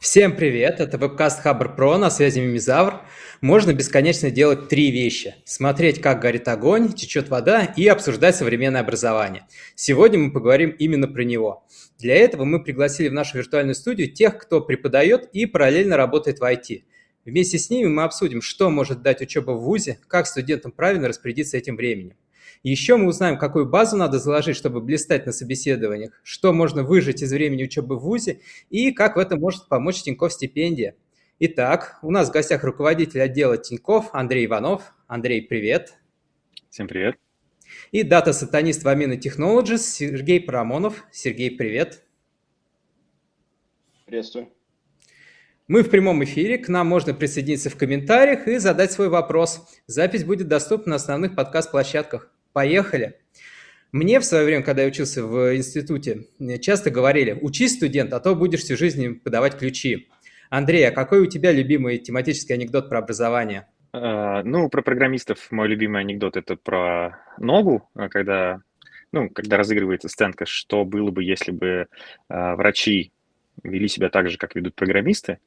Всем привет, это вебкаст Хабр Про, на связи Мимизавр. Можно бесконечно делать три вещи. Смотреть, как горит огонь, течет вода и обсуждать современное образование. Сегодня мы поговорим именно про него. Для этого мы пригласили в нашу виртуальную студию тех, кто преподает и параллельно работает в IT. Вместе с ними мы обсудим, что может дать учеба в ВУЗе, как студентам правильно распорядиться этим временем. Еще мы узнаем, какую базу надо заложить, чтобы блистать на собеседованиях, что можно выжить из времени учебы в ВУЗе и как в этом может помочь Тинькофф стипендия. Итак, у нас в гостях руководитель отдела Тинькофф Андрей Иванов. Андрей, привет. Всем привет. И дата-сатанист в Amino Technologies Сергей Парамонов. Сергей, привет. Приветствую. Мы в прямом эфире, к нам можно присоединиться в комментариях и задать свой вопрос. Запись будет доступна на основных подкаст-площадках. Поехали! Мне в свое время, когда я учился в институте, часто говорили, учись, студент, а то будешь всю жизнь подавать ключи. Андрей, а какой у тебя любимый тематический анекдот про образование? Uh, ну, про программистов мой любимый анекдот это про ногу, а когда, ну, когда разыгрывается сценка, что было бы, если бы врачи вели себя так же, как ведут программисты,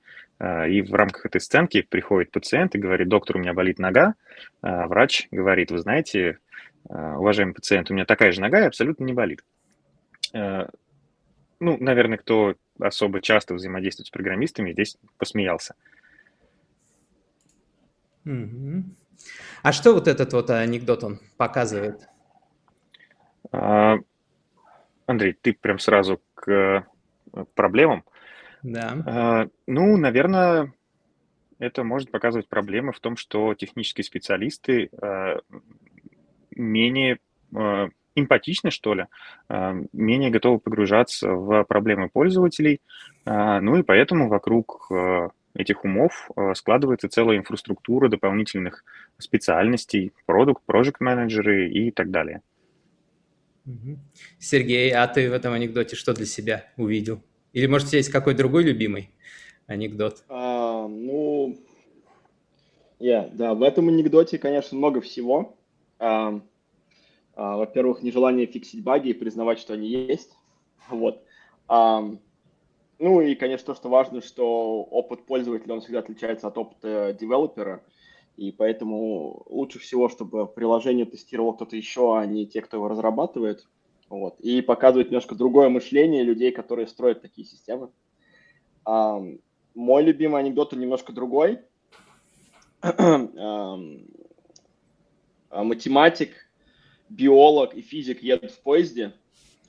и в рамках этой сценки приходит пациент и говорит, доктор, у меня болит нога, врач говорит, вы знаете, Э, уважаемый пациент, у меня такая же нога и абсолютно не болит. Э, ну, наверное, кто особо часто взаимодействует с программистами, здесь посмеялся. А что вот этот вот анекдот он показывает? А, Андрей, ты прям сразу к проблемам. Да. А, ну, наверное, это может показывать проблемы в том, что технические специалисты э, менее э, эмпатичны, что ли, э, менее готовы погружаться в проблемы пользователей, э, ну и поэтому вокруг э, этих умов складывается целая инфраструктура дополнительных специальностей, продукт, проект менеджеры и так далее. Сергей, а ты в этом анекдоте что для себя увидел? Или, может, у тебя есть какой другой любимый анекдот? А, ну, я, yeah, да, в этом анекдоте, конечно, много всего. А, во-первых, нежелание фиксить баги и признавать, что они есть. Вот. Ну и, конечно, то, что важно, что опыт пользователя, он всегда отличается от опыта девелопера, и поэтому лучше всего, чтобы приложение тестировал кто-то еще, а не те, кто его разрабатывает. Вот. И показывать немножко другое мышление людей, которые строят такие системы. А, мой любимый анекдот, он немножко другой. А, математик, биолог и физик едут в поезде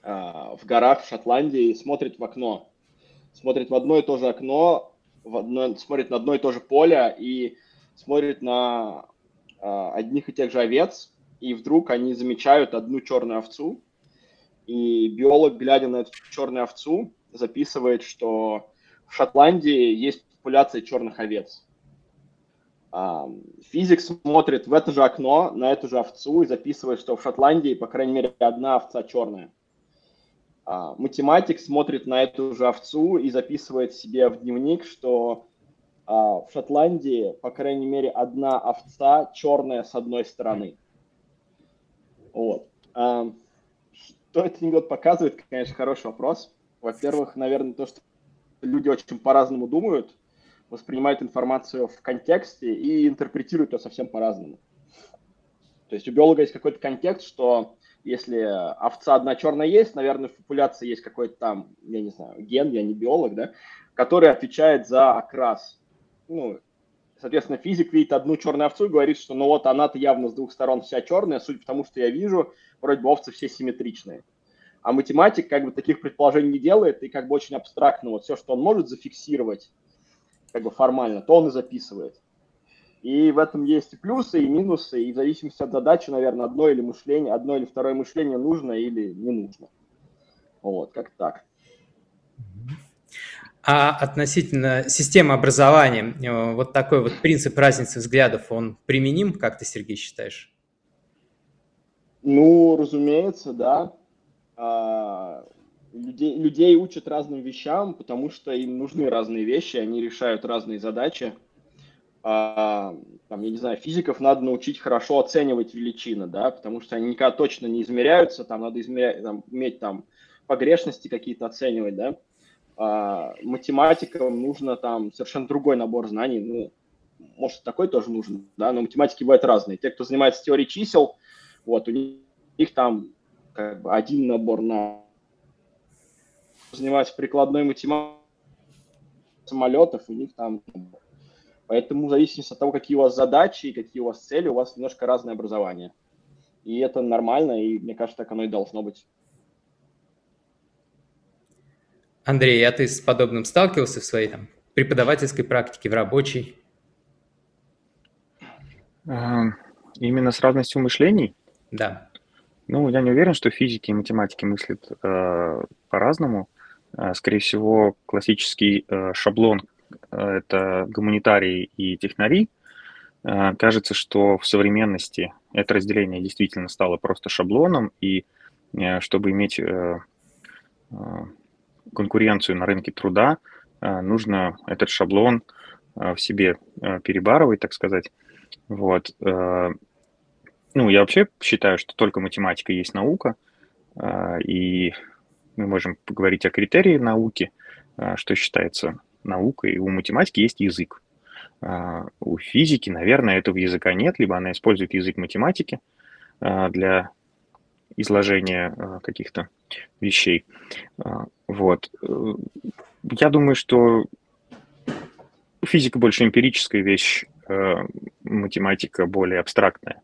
а, в горах в Шотландии и смотрит в окно. Смотрит в одно и то же окно, в одно, смотрит на одно и то же поле и смотрит на а, одних и тех же овец, и вдруг они замечают одну черную овцу, и биолог, глядя на эту черную овцу, записывает, что в Шотландии есть популяция черных овец. Физик смотрит в это же окно, на эту же овцу и записывает, что в Шотландии, по крайней мере, одна овца черная. А, математик смотрит на эту же овцу и записывает себе в дневник, что а, в Шотландии, по крайней мере, одна овца черная с одной стороны. Вот. Что этот анекдот показывает, конечно, хороший вопрос. Во-первых, наверное, то, что люди очень по-разному думают – воспринимают информацию в контексте и интерпретируют ее совсем по-разному. То есть у биолога есть какой-то контекст, что если овца одна черная есть, наверное, в популяции есть какой-то там, я не знаю, ген, я не биолог, да, который отвечает за окрас. Ну, соответственно, физик видит одну черную овцу и говорит, что ну вот она-то явно с двух сторон вся черная, судя по тому, что я вижу, вроде бы овцы все симметричные. А математик как бы таких предположений не делает и как бы очень абстрактно вот все, что он может зафиксировать, как бы формально, то он и записывает. И в этом есть и плюсы, и минусы, и в зависимости от задачи, наверное, одно или мышление, одно или второе мышление нужно или не нужно. Вот, как так. А относительно системы образования, э, вот такой вот принцип разницы взглядов, он применим, как ты, Сергей, считаешь? Ну, разумеется, да. Людей, людей учат разным вещам, потому что им нужны разные вещи, они решают разные задачи. А, там, я не знаю, физиков надо научить хорошо оценивать величины, да, потому что они никогда точно не измеряются, там надо измерять, там, уметь там погрешности какие-то оценивать, да. а, математикам нужно там совершенно другой набор знаний, ну, может, такой тоже нужен, да, но математики бывают разные. Те, кто занимается теорией чисел, вот, у них, у них там как бы один набор на занимается прикладной математикой самолетов, у них там Поэтому в зависимости от того, какие у вас задачи и какие у вас цели, у вас немножко разное образование. И это нормально, и мне кажется, так оно и должно быть. Андрей, а ты с подобным сталкивался в своей там, преподавательской практике, в рабочей? Именно с разностью мышлений? Да. Ну, я не уверен, что физики и математики мыслят э, по-разному. Э, скорее всего, классический э, шаблон э, это гуманитарии и технари. Э, кажется, что в современности это разделение действительно стало просто шаблоном, и э, чтобы иметь конкуренцию на рынке труда, нужно этот шаблон в себе перебарывать, так сказать. Вот. Ну, я вообще считаю, что только математика есть наука, и мы можем поговорить о критерии науки, что считается наукой. У математики есть язык. У физики, наверное, этого языка нет, либо она использует язык математики для изложения каких-то вещей. Вот. Э, я думаю, что физика больше эмпирическая вещь, математика более абстрактная.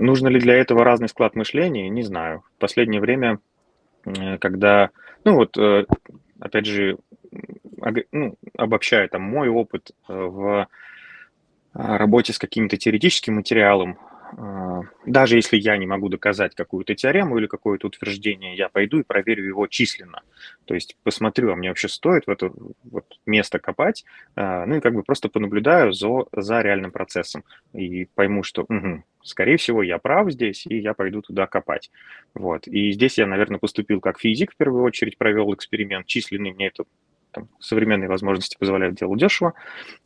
А, нужно ли для этого разный склад мышления? Не знаю. В последнее время, э, когда, ну вот, опять же, ну, обобщая там мой опыт в работе с каким-то теоретическим материалом, а, даже если я не могу доказать какую-то теорему или какое-то утверждение, я пойду и проверю его численно. То есть посмотрю, а мне вообще стоит в это вот место копать, а, ну и как бы просто понаблюдаю за, за реальным процессом и пойму, что угу, скорее всего я прав здесь, и я пойду туда копать. Вот. И здесь я, наверное, поступил как физик в первую очередь, провел эксперимент численный, мне это там, современные возможности позволяют делать дешево.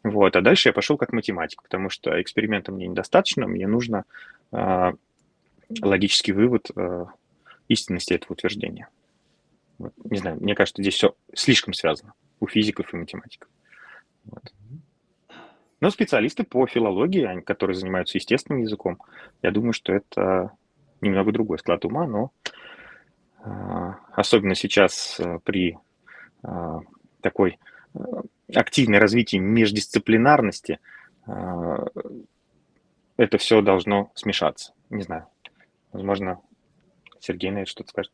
Вот. А дальше я пошел как математик, потому что эксперимента мне недостаточно, мне нужно э, логический вывод э, истинности этого утверждения. Вот. Не знаю, мне кажется, здесь все слишком связано у физиков и математиков. Вот. Но специалисты по филологии, которые занимаются естественным языком, я думаю, что это немного другой склад ума, но э, особенно сейчас э, при такой э, активное развитие междисциплинарности, э, это все должно смешаться. Не знаю. Возможно, Сергей на это что-то скажет.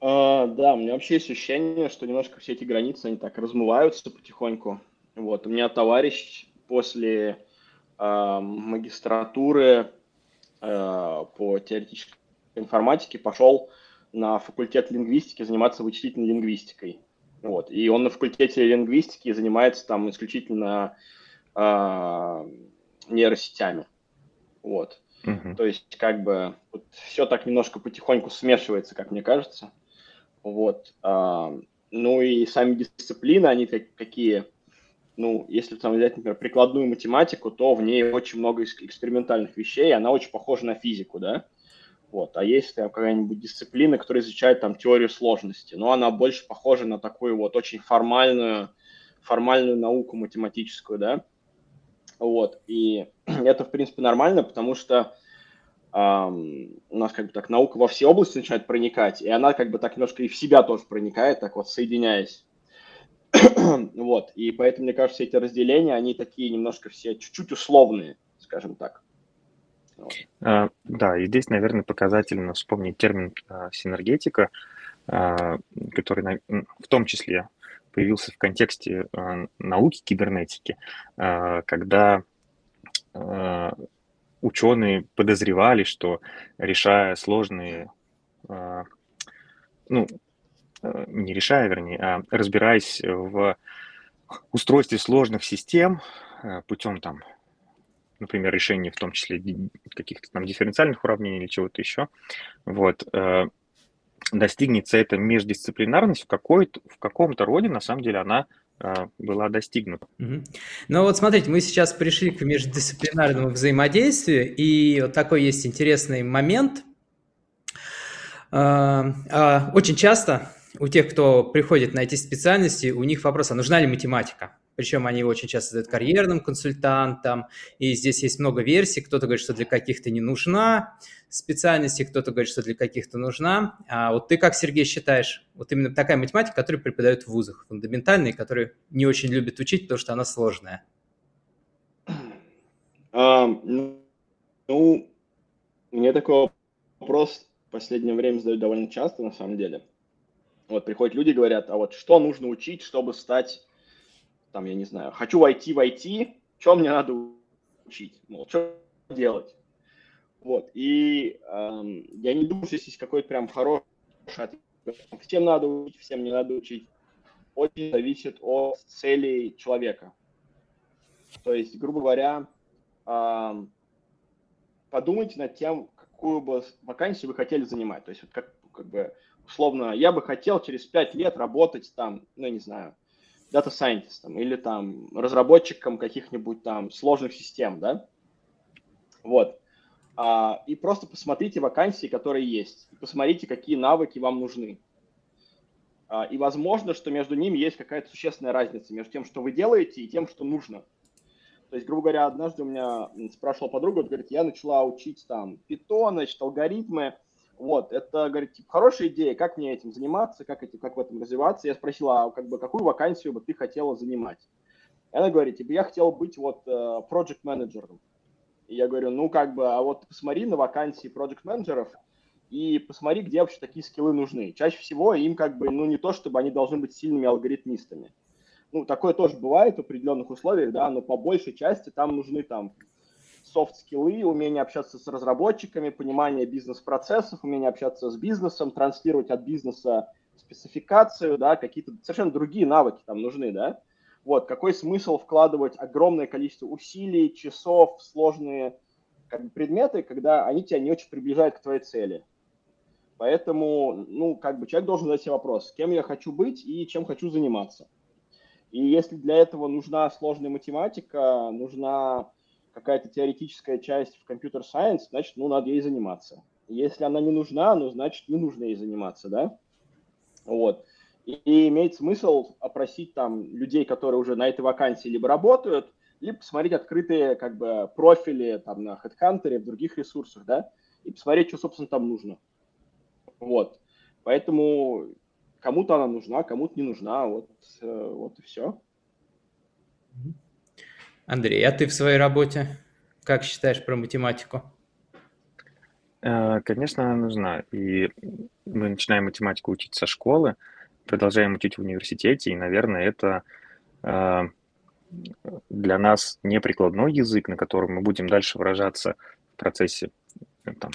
А, да, у меня вообще есть ощущение, что немножко все эти границы, они так размываются потихоньку. Вот, у меня товарищ после э, магистратуры э, по теоретической информатике пошел на факультет лингвистики заниматься вычислительной лингвистикой. Вот. И он на факультете лингвистики занимается там исключительно э, нейросетями. Вот. Uh-huh. То есть, как бы, вот, все так немножко потихоньку смешивается, как мне кажется. Вот. А, ну и сами дисциплины, они как, какие, ну, если там взять, например, прикладную математику, то в ней очень много экспериментальных вещей, она очень похожа на физику, да. Вот. А есть там какая-нибудь дисциплина, которая изучает там теорию сложности, но она больше похожа на такую вот очень формальную, формальную науку математическую, да. Вот. И это, в принципе, нормально, потому что эм, у нас как бы так наука во все области начинает проникать, и она как бы так немножко и в себя тоже проникает, так вот соединяясь. вот. И поэтому, мне кажется, эти разделения, они такие немножко все чуть-чуть условные, скажем так. А, да, и здесь, наверное, показательно вспомнить термин а, синергетика, а, который в том числе появился в контексте науки кибернетики, когда ученые подозревали, что решая сложные, ну, не решая, вернее, а разбираясь в устройстве сложных систем путем там например, решение в том числе каких-то там дифференциальных уравнений или чего-то еще, вот, э, достигнется эта междисциплинарность в, какой-то, в каком-то роде, на самом деле, она э, была достигнута. Ну вот смотрите, мы сейчас пришли к междисциплинарному взаимодействию, и вот такой есть интересный момент. А, очень часто у тех, кто приходит на эти специальности, у них вопрос, а нужна ли математика? Причем они очень часто задают карьерным консультантам, и здесь есть много версий. Кто-то говорит, что для каких-то не нужна специальности, кто-то говорит, что для каких-то нужна. А вот ты как, Сергей, считаешь, вот именно такая математика, которую преподают в вузах, фундаментальные, которые не очень любят учить, потому что она сложная? Um, ну, мне такой вопрос в последнее время задают довольно часто, на самом деле. Вот приходят люди, говорят, а вот что нужно учить, чтобы стать там, я не знаю, хочу войти в IT, что мне надо учить, мол, что делать. Вот, и эм, я не думаю, что здесь какой-то прям хороший ответ. Всем надо учить, всем не надо учить. Очень зависит от целей человека. То есть, грубо говоря, эм, подумайте над тем, какую бы вакансию вы хотели занимать. То есть, вот как, как бы, условно, я бы хотел через пять лет работать там, ну, не знаю, дата сайентистом или там разработчиком каких-нибудь там сложных систем, да, вот. А, и просто посмотрите вакансии, которые есть, и посмотрите, какие навыки вам нужны. А, и возможно, что между ними есть какая-то существенная разница между тем, что вы делаете, и тем, что нужно. То есть, грубо говоря, однажды у меня спрашивала подруга, говорит, я начала учить там питон, значит, алгоритмы, вот, это, говорит, типа, хорошая идея, как мне этим заниматься, как, эти, как в этом развиваться. Я спросила, а как бы, какую вакансию бы ты хотела занимать? И она говорит, типа, я хотел быть вот э, project менеджером. И я говорю, ну, как бы, а вот посмотри на вакансии project менеджеров и посмотри, где вообще такие скиллы нужны. Чаще всего им как бы, ну, не то, чтобы они должны быть сильными алгоритмистами. Ну, такое тоже бывает в определенных условиях, да, но по большей части там нужны там софт-скиллы, умение общаться с разработчиками, понимание бизнес-процессов, умение общаться с бизнесом, транслировать от бизнеса спецификацию, да, какие-то совершенно другие навыки там нужны, да. Вот, какой смысл вкладывать огромное количество усилий, часов, сложные как бы, предметы, когда они тебя не очень приближают к твоей цели. Поэтому, ну, как бы человек должен задать себе вопрос, кем я хочу быть и чем хочу заниматься. И если для этого нужна сложная математика, нужна какая-то теоретическая часть в компьютер-сайенс, значит, ну, надо ей заниматься. Если она не нужна, ну, значит, не нужно ей заниматься, да? Вот. И, и имеет смысл опросить там людей, которые уже на этой вакансии либо работают, либо посмотреть открытые как бы профили там на HeadHunter, в других ресурсах, да, и посмотреть, что, собственно, там нужно. Вот. Поэтому кому-то она нужна, кому-то не нужна, вот, э, вот и все. Андрей, а ты в своей работе как считаешь про математику? Э, конечно, она нужна. И мы начинаем математику учить со школы, продолжаем учить в университете, и, наверное, это э, для нас не прикладной язык, на котором мы будем дальше выражаться в процессе э, там,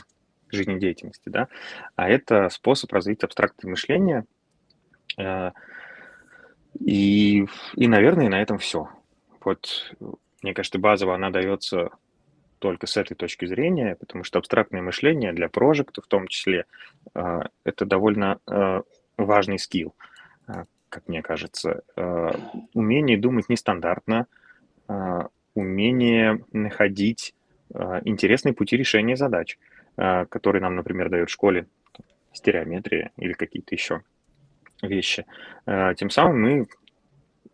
жизнедеятельности, да, а это способ развить абстрактное мышление. И, и, наверное, на этом все. Вот, мне кажется, базово она дается только с этой точки зрения, потому что абстрактное мышление для прожекта в том числе э, это довольно э, важный скилл, э, как мне кажется. Умение думать нестандартно, умение находить интересные пути решения задач, которые нам, например, дают в школе стереометрия или какие-то еще вещи. Тем самым мы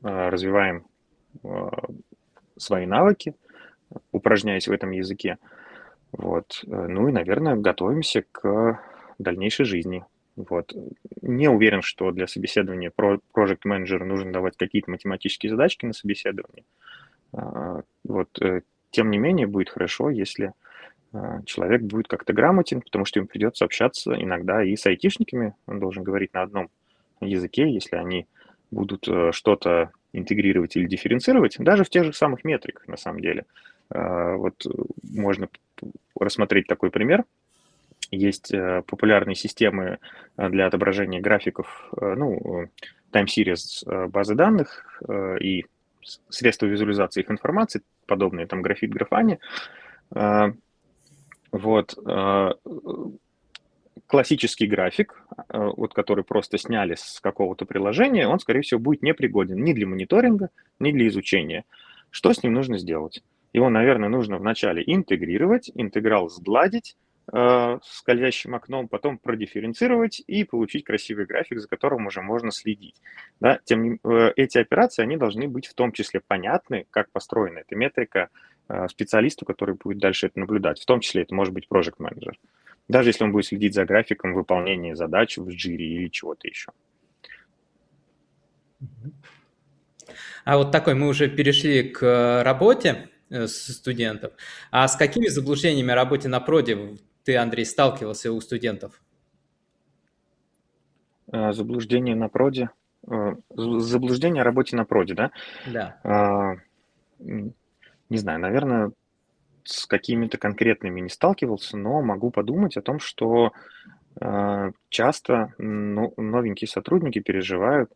развиваем свои навыки, упражняясь в этом языке. Вот. Ну и, наверное, готовимся к дальнейшей жизни. Вот. Не уверен, что для собеседования Project Manager нужно давать какие-то математические задачки на собеседование. А, вот. Э, тем не менее, будет хорошо, если человек будет как-то грамотен, потому что ему придется общаться иногда и с айтишниками. Он должен говорить на одном языке, если они будут э, что-то интегрировать или дифференцировать, даже в тех же самых метриках, на самом деле. А, вот можно рассмотреть такой пример. Есть э, популярные системы э, для отображения графиков, ну, time series базы данных и средства визуализации их информации, подобные там графит, графане. А, вот классический график, э, вот который просто сняли с какого-то приложения, он, скорее всего, будет непригоден ни для мониторинга, ни для изучения. Что с ним нужно сделать? Его, наверное, нужно вначале интегрировать, интеграл сгладить, э, скользящим окном, потом продифференцировать и получить красивый график, за которым уже можно следить. Да? Тем э, эти операции, они должны быть в том числе понятны, как построена эта метрика э, специалисту, который будет дальше это наблюдать. В том числе это может быть project менеджер даже если он будет следить за графиком выполнения задач в джире или чего-то еще. А вот такой мы уже перешли к работе э, с студентов. А с какими заблуждениями о работе на проде ты, Андрей, сталкивался у студентов? Э, заблуждение на проде? Э, заблуждение о работе на проде, да? Да. А, не знаю, наверное, с какими-то конкретными не сталкивался, но могу подумать о том, что э, часто ну, новенькие сотрудники переживают,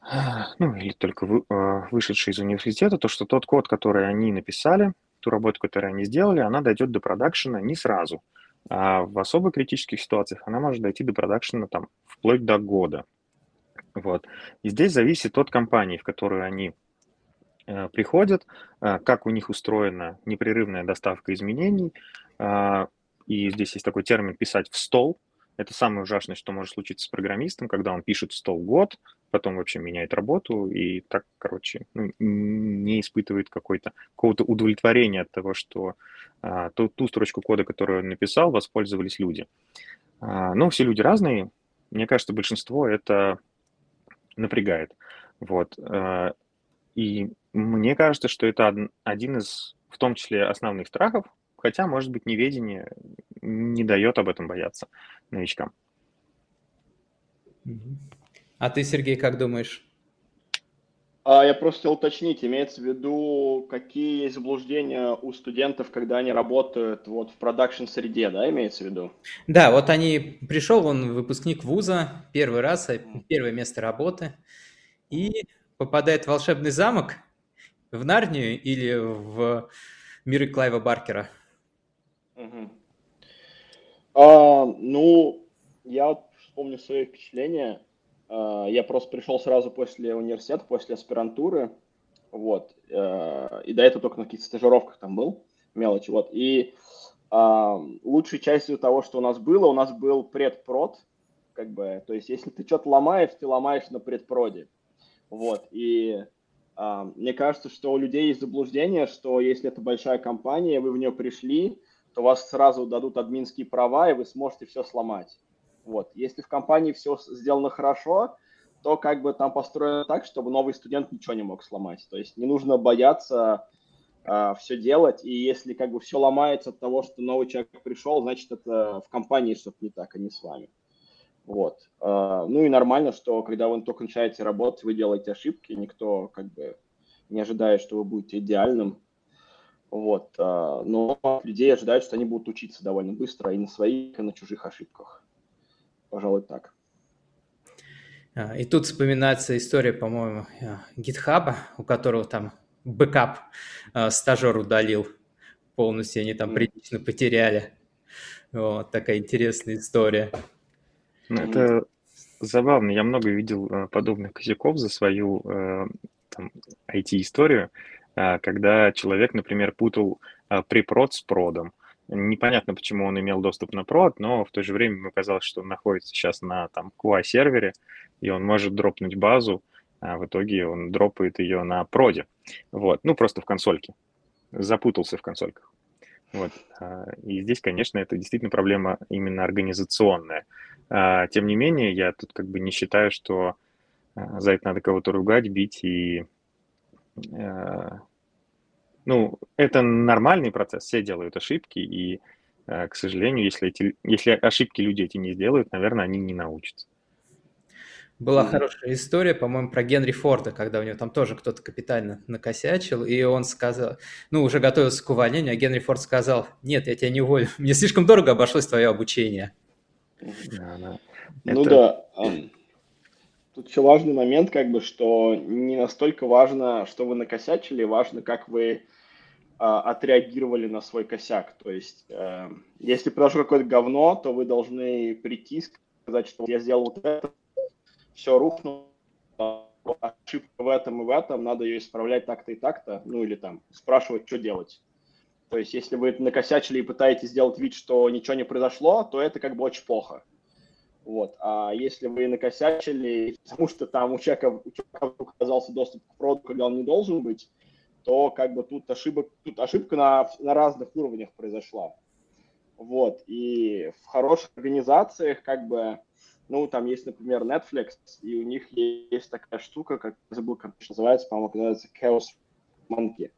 ну или только вы, э, вышедшие из университета, то, что тот код, который они написали, ту работу, которую они сделали, она дойдет до продакшена не сразу. А в особо критических ситуациях она может дойти до продакшена там вплоть до года. Вот. И здесь зависит от компании, в которую они приходят, э, как у них устроена непрерывная доставка изменений. Э, и здесь есть такой термин «писать в стол». Это самое ужасное, что может случиться с программистом, когда он пишет в стол год, потом вообще меняет работу и так, короче, ну, не испытывает какой-то, какого-то удовлетворения от того, что а, ту, ту строчку кода, которую он написал, воспользовались люди. А, но все люди разные. Мне кажется, большинство это напрягает. Вот. И мне кажется, что это один из, в том числе, основных страхов, хотя, может быть, неведение не дает об этом бояться новичкам. А ты, Сергей, как думаешь? А я просто хотел уточнить, имеется в виду, какие есть заблуждения у студентов, когда они работают вот в продакшн-среде, да, имеется в виду? Да, вот они, пришел он выпускник вуза, первый раз, первое место работы, и попадает в волшебный замок, в Нарнию или в миры Клайва Баркера? Угу. А, ну, я вот вспомню свои впечатления. А, я просто пришел сразу после университета, после аспирантуры, вот, а, и до этого только на каких-то стажировках там был, мелочи, вот, и а, лучшей частью того, что у нас было, у нас был предпрод, как бы, то есть если ты что-то ломаешь, ты ломаешь на предпроде, вот, и мне кажется, что у людей есть заблуждение, что если это большая компания, вы в нее пришли, то вас сразу дадут админские права, и вы сможете все сломать. Вот. Если в компании все сделано хорошо, то как бы там построено так, чтобы новый студент ничего не мог сломать. То есть не нужно бояться э, все делать, и если как бы все ломается от того, что новый человек пришел, значит это в компании что-то не так, а не с вами. Вот. А, ну и нормально, что когда вы только начинаете работать, вы делаете ошибки, никто как бы не ожидает, что вы будете идеальным. Вот. А, но людей ожидают, что они будут учиться довольно быстро и на своих, и на чужих ошибках. Пожалуй, так. А, и тут вспоминается история, по-моему, GitHub а, у которого там бэкап стажер удалил полностью, они там прилично потеряли. Вот такая интересная история. Ну, это забавно. Я много видел э, подобных косяков за свою э, там, IT-историю, э, когда человек, например, путал препрод с продом. Непонятно, почему он имел доступ на прод, но в то же время ему казалось, что он находится сейчас на там QA-сервере, и он может дропнуть базу, а в итоге он дропает ее на проде. Вот, ну просто в консольке. Запутался в консольках. Вот. И здесь, конечно, это действительно проблема именно организационная. А, тем не менее, я тут как бы не считаю, что а, за это надо кого-то ругать, бить и... А, ну, это нормальный процесс, все делают ошибки, и, к сожалению, если, эти, если ошибки люди эти не сделают, наверное, они не научатся. Была хорошая история, по-моему, про Генри Форда, когда у него там тоже кто-то капитально накосячил, и он сказал, ну, уже готовился к увольнению, а Генри Форд сказал, нет, я тебя не уволю, мне слишком дорого обошлось твое обучение. Ну да. Тут еще важный момент, как бы, что не настолько важно, что вы накосячили, важно, как вы а, отреагировали на свой косяк. То есть, э, если произошло какое-то говно, то вы должны прийти, сказать, что я сделал вот это, все рухнуло, ошибка в этом и в этом, надо ее исправлять так-то и так-то, ну или там спрашивать, что делать. То есть, если вы накосячили и пытаетесь сделать вид, что ничего не произошло, то это как бы очень плохо. Вот. А если вы накосячили, потому что там у человека, у человека оказался доступ к продукту, когда он не должен быть, то как бы тут, ошибок, тут ошибка на, на разных уровнях произошла. Вот. И в хороших организациях как бы, ну, там есть, например, Netflix, и у них есть такая штука, как, забыл, как называется, по-моему, называется Chaos Monkey.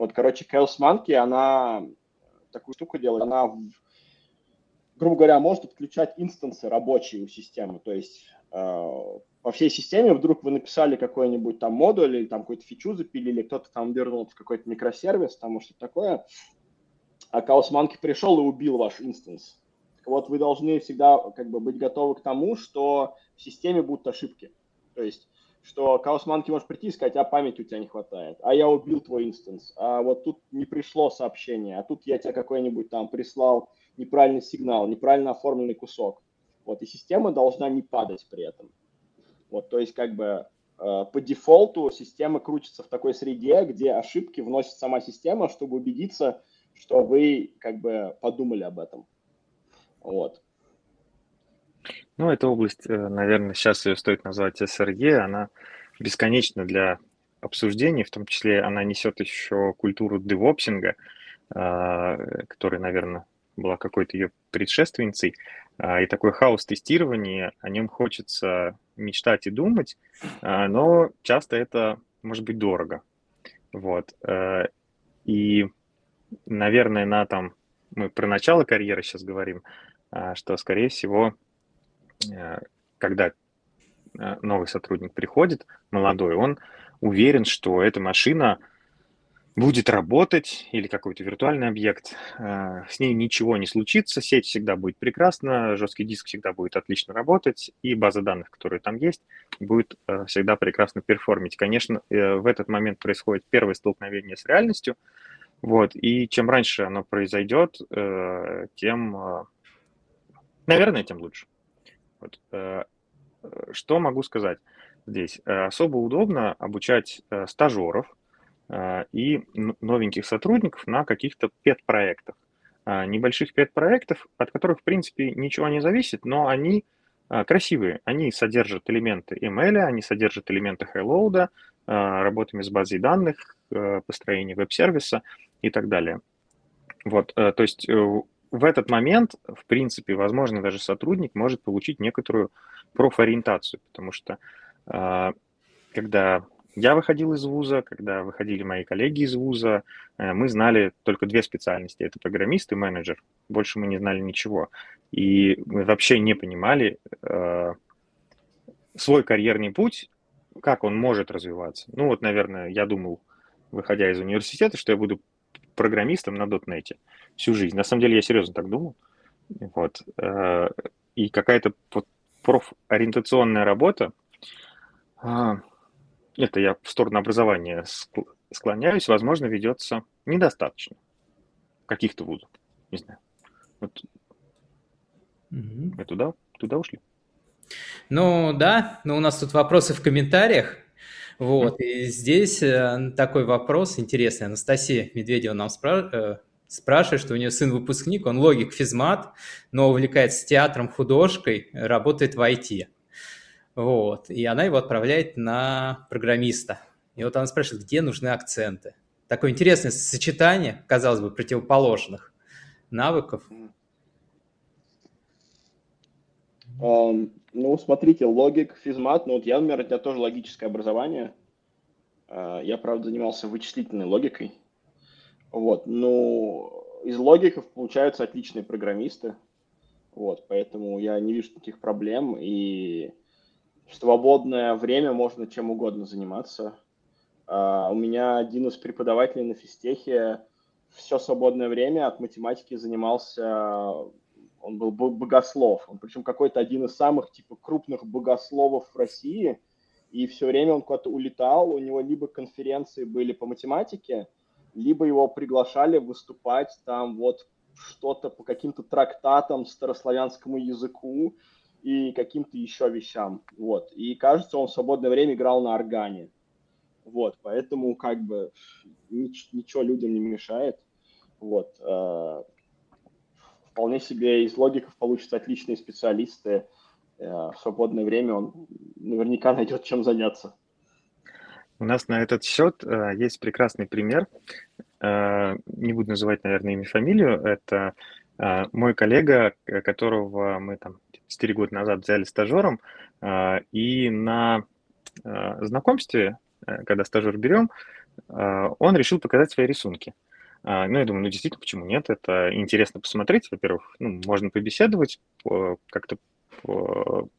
Вот, короче, Chaos Monkey, она такую штуку делает, она, грубо говоря, может отключать инстансы рабочие у системы. То есть э, по всей системе вдруг вы написали какой-нибудь там модуль или там какую-то фичу запилили, кто-то там вернул в какой-то микросервис, там что-то такое, а Chaos Monkey пришел и убил ваш инстанс. Вот вы должны всегда как бы быть готовы к тому, что в системе будут ошибки. То есть что Chaos Monkey может прийти и сказать, а памяти у тебя не хватает, а я убил твой инстанс, а вот тут не пришло сообщение, а тут я тебе какой-нибудь там прислал неправильный сигнал, неправильно оформленный кусок. Вот, и система должна не падать при этом. Вот, то есть как бы э, по дефолту система крутится в такой среде, где ошибки вносит сама система, чтобы убедиться, что вы как бы подумали об этом. Вот. Ну, эта область, э, наверное, сейчас ее стоит назвать СРЕ, она бесконечна для обсуждений, в том числе она несет еще культуру девопсинга, а, которая, наверное, была какой-то ее предшественницей, а, и такой хаос тестирования, о нем хочется мечтать и думать, а, но часто это может быть дорого. Вот. Э, и, наверное, на там, мы про начало карьеры сейчас говорим, что, скорее всего, когда э, новый сотрудник приходит, молодой, он уверен, что эта машина будет работать или какой-то виртуальный объект, э, с ней ничего не случится, сеть всегда будет прекрасна, жесткий диск всегда будет отлично работать, и база данных, которая там есть, будет всегда прекрасно перформить. Конечно, в этот момент происходит первое столкновение с реальностью, вот, и чем раньше оно произойдет, тем, наверное, тем лучше. Вот. Э, что могу сказать здесь? Э, особо удобно обучать э, стажеров и новеньких сотрудников на каких-то пет-проектах. Небольших пет-проектов, от которых, в принципе, ничего не зависит, но они красивые. Они содержат элементы ML, они содержат элементы Highload, работами с базой данных, построение веб-сервиса и так далее. Вот, то есть в этот момент, в принципе, возможно, даже сотрудник может получить некоторую профориентацию, потому что а, когда я выходил из вуза, когда выходили мои коллеги из вуза, э, мы знали только две специальности. Это программист и менеджер. Больше мы не знали ничего. И мы вообще не понимали э, свой карьерный путь, как он может развиваться. Ну вот, наверное, я думал, выходя из университета, что я буду программистом на дотнете всю жизнь. На самом деле я серьезно так думал. Вот. Э, и какая-то профориентационная работа, а, это я в сторону образования склоняюсь, возможно, ведется недостаточно каких-то вузов. Не знаю. Вот. Угу. Мы туда, туда ушли. Ну да, но у нас тут вопросы в комментариях. Вот, и здесь э, такой вопрос интересный. Анастасия Медведева нам спра- э, спрашивает, что у нее сын выпускник, он логик физмат, но увлекается театром, художкой, работает в IT. Вот, и она его отправляет на программиста. И вот она спрашивает, где нужны акценты. Такое интересное сочетание, казалось бы, противоположных навыков. Ну, смотрите, логик, физмат, ну вот я, например, у меня тоже логическое образование. Uh, я, правда, занимался вычислительной логикой. Вот, ну, из логиков получаются отличные программисты. Вот, поэтому я не вижу таких проблем. И в свободное время можно чем угодно заниматься. Uh, у меня один из преподавателей на физтехе все свободное время от математики занимался он был богослов, он причем какой-то один из самых типа крупных богословов в России, и все время он куда-то улетал, у него либо конференции были по математике, либо его приглашали выступать там вот что-то по каким-то трактатам старославянскому языку и каким-то еще вещам, вот. И кажется, он в свободное время играл на органе, вот. Поэтому как бы нич- ничего людям не мешает. Вот. Вполне себе из логиков получатся отличные специалисты. Э, в свободное время он наверняка найдет чем заняться. У нас на этот счет э, есть прекрасный пример. Э, не буду называть, наверное, имя, фамилию. Это мой коллега, которого мы там 4 года назад взяли стажером, и на знакомстве, когда стажер берем, он решил показать свои рисунки. А, ну, я думаю, ну, действительно, почему нет? Это интересно посмотреть. Во-первых, ну, можно побеседовать, как-то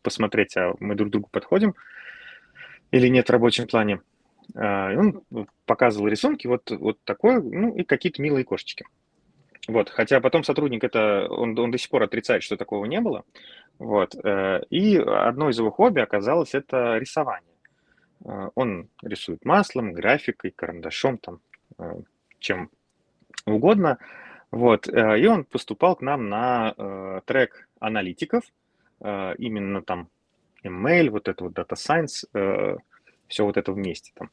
посмотреть, а мы друг другу подходим или нет в рабочем плане. А, он показывал рисунки вот, вот такой, ну, и какие-то милые кошечки. Вот, хотя потом сотрудник это, он, он до сих пор отрицает, что такого не было. Вот, э, и одно из его хобби оказалось это рисование. Э, он рисует маслом, графикой, карандашом, там, э, чем угодно. Вот, э, и он поступал к нам на э, трек аналитиков, э, именно там email, вот это вот data science, все вот это вместе там.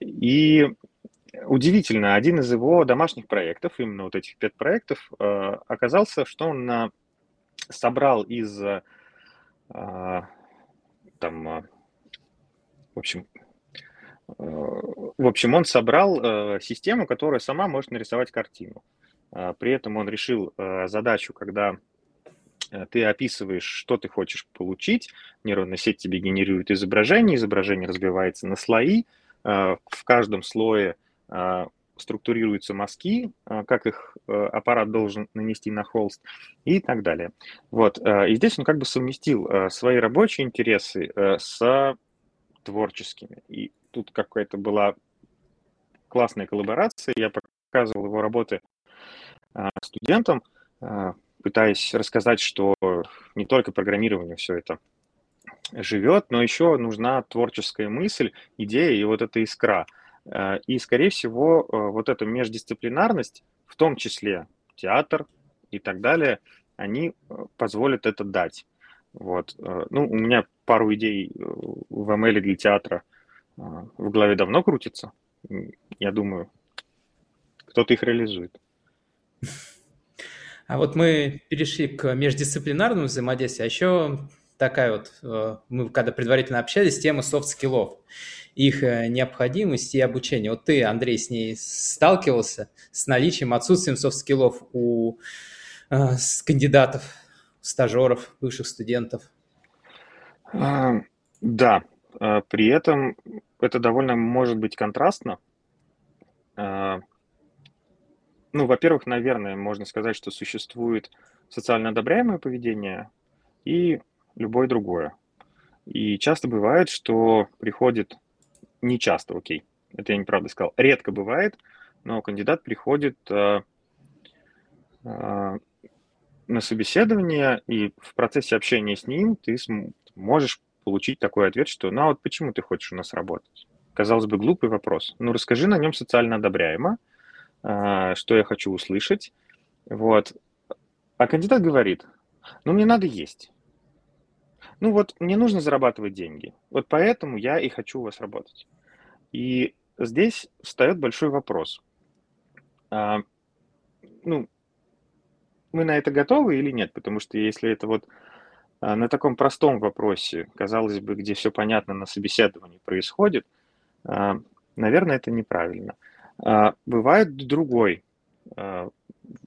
И удивительно, один из его домашних проектов, именно вот этих пять проектов, оказался, что он собрал из там, в общем, в общем, он собрал э, систему, которая сама может нарисовать картину. Э, при этом он решил э, задачу, когда ты описываешь, что ты хочешь получить, нейронная сеть тебе генерирует изображение, изображение разбивается на слои, в каждом слое структурируются мазки, как их аппарат должен нанести на холст и так далее. Вот. И здесь он как бы совместил свои рабочие интересы с творческими. И тут какая-то была классная коллаборация. Я показывал его работы а, студентам, а, пытаясь рассказать, что не только программирование все это живет, но еще нужна творческая мысль, идея и вот эта искра. А, и, скорее всего, вот эта междисциплинарность, в том числе театр и так далее, они позволят это дать. Вот. Ну, у меня пару идей в ML для театра в голове давно крутится. Я думаю, кто-то их реализует. А вот мы перешли к междисциплинарному взаимодействию, а еще такая вот, э, мы когда предварительно общались, тема софт-скиллов, их э, необходимости и обучения. Вот ты, Андрей, с ней сталкивался, с наличием, отсутствием софт-скиллов у э, кандидатов, стажеров, бывших студентов? А, да, а, при этом это довольно может быть контрастно. А, ну, во-первых, наверное, можно сказать, что существует социально одобряемое поведение и любое другое. И часто бывает, что приходит, не часто, окей, это я неправда сказал, редко бывает, но кандидат приходит э, э, на собеседование, и в процессе общения с ним ты можешь получить такой ответ, что ну а вот почему ты хочешь у нас работать? Казалось бы, глупый вопрос. Ну расскажи на нем социально одобряемо, а, что я хочу услышать. Вот. А кандидат говорит, ну мне надо есть. Ну вот мне нужно зарабатывать деньги. Вот поэтому я и хочу у вас работать. И здесь встает большой вопрос. А, ну, мы на это готовы или нет? Потому что если это вот на таком простом вопросе, казалось бы, где все понятно на собеседовании происходит, а, наверное, это неправильно. А, бывает другой,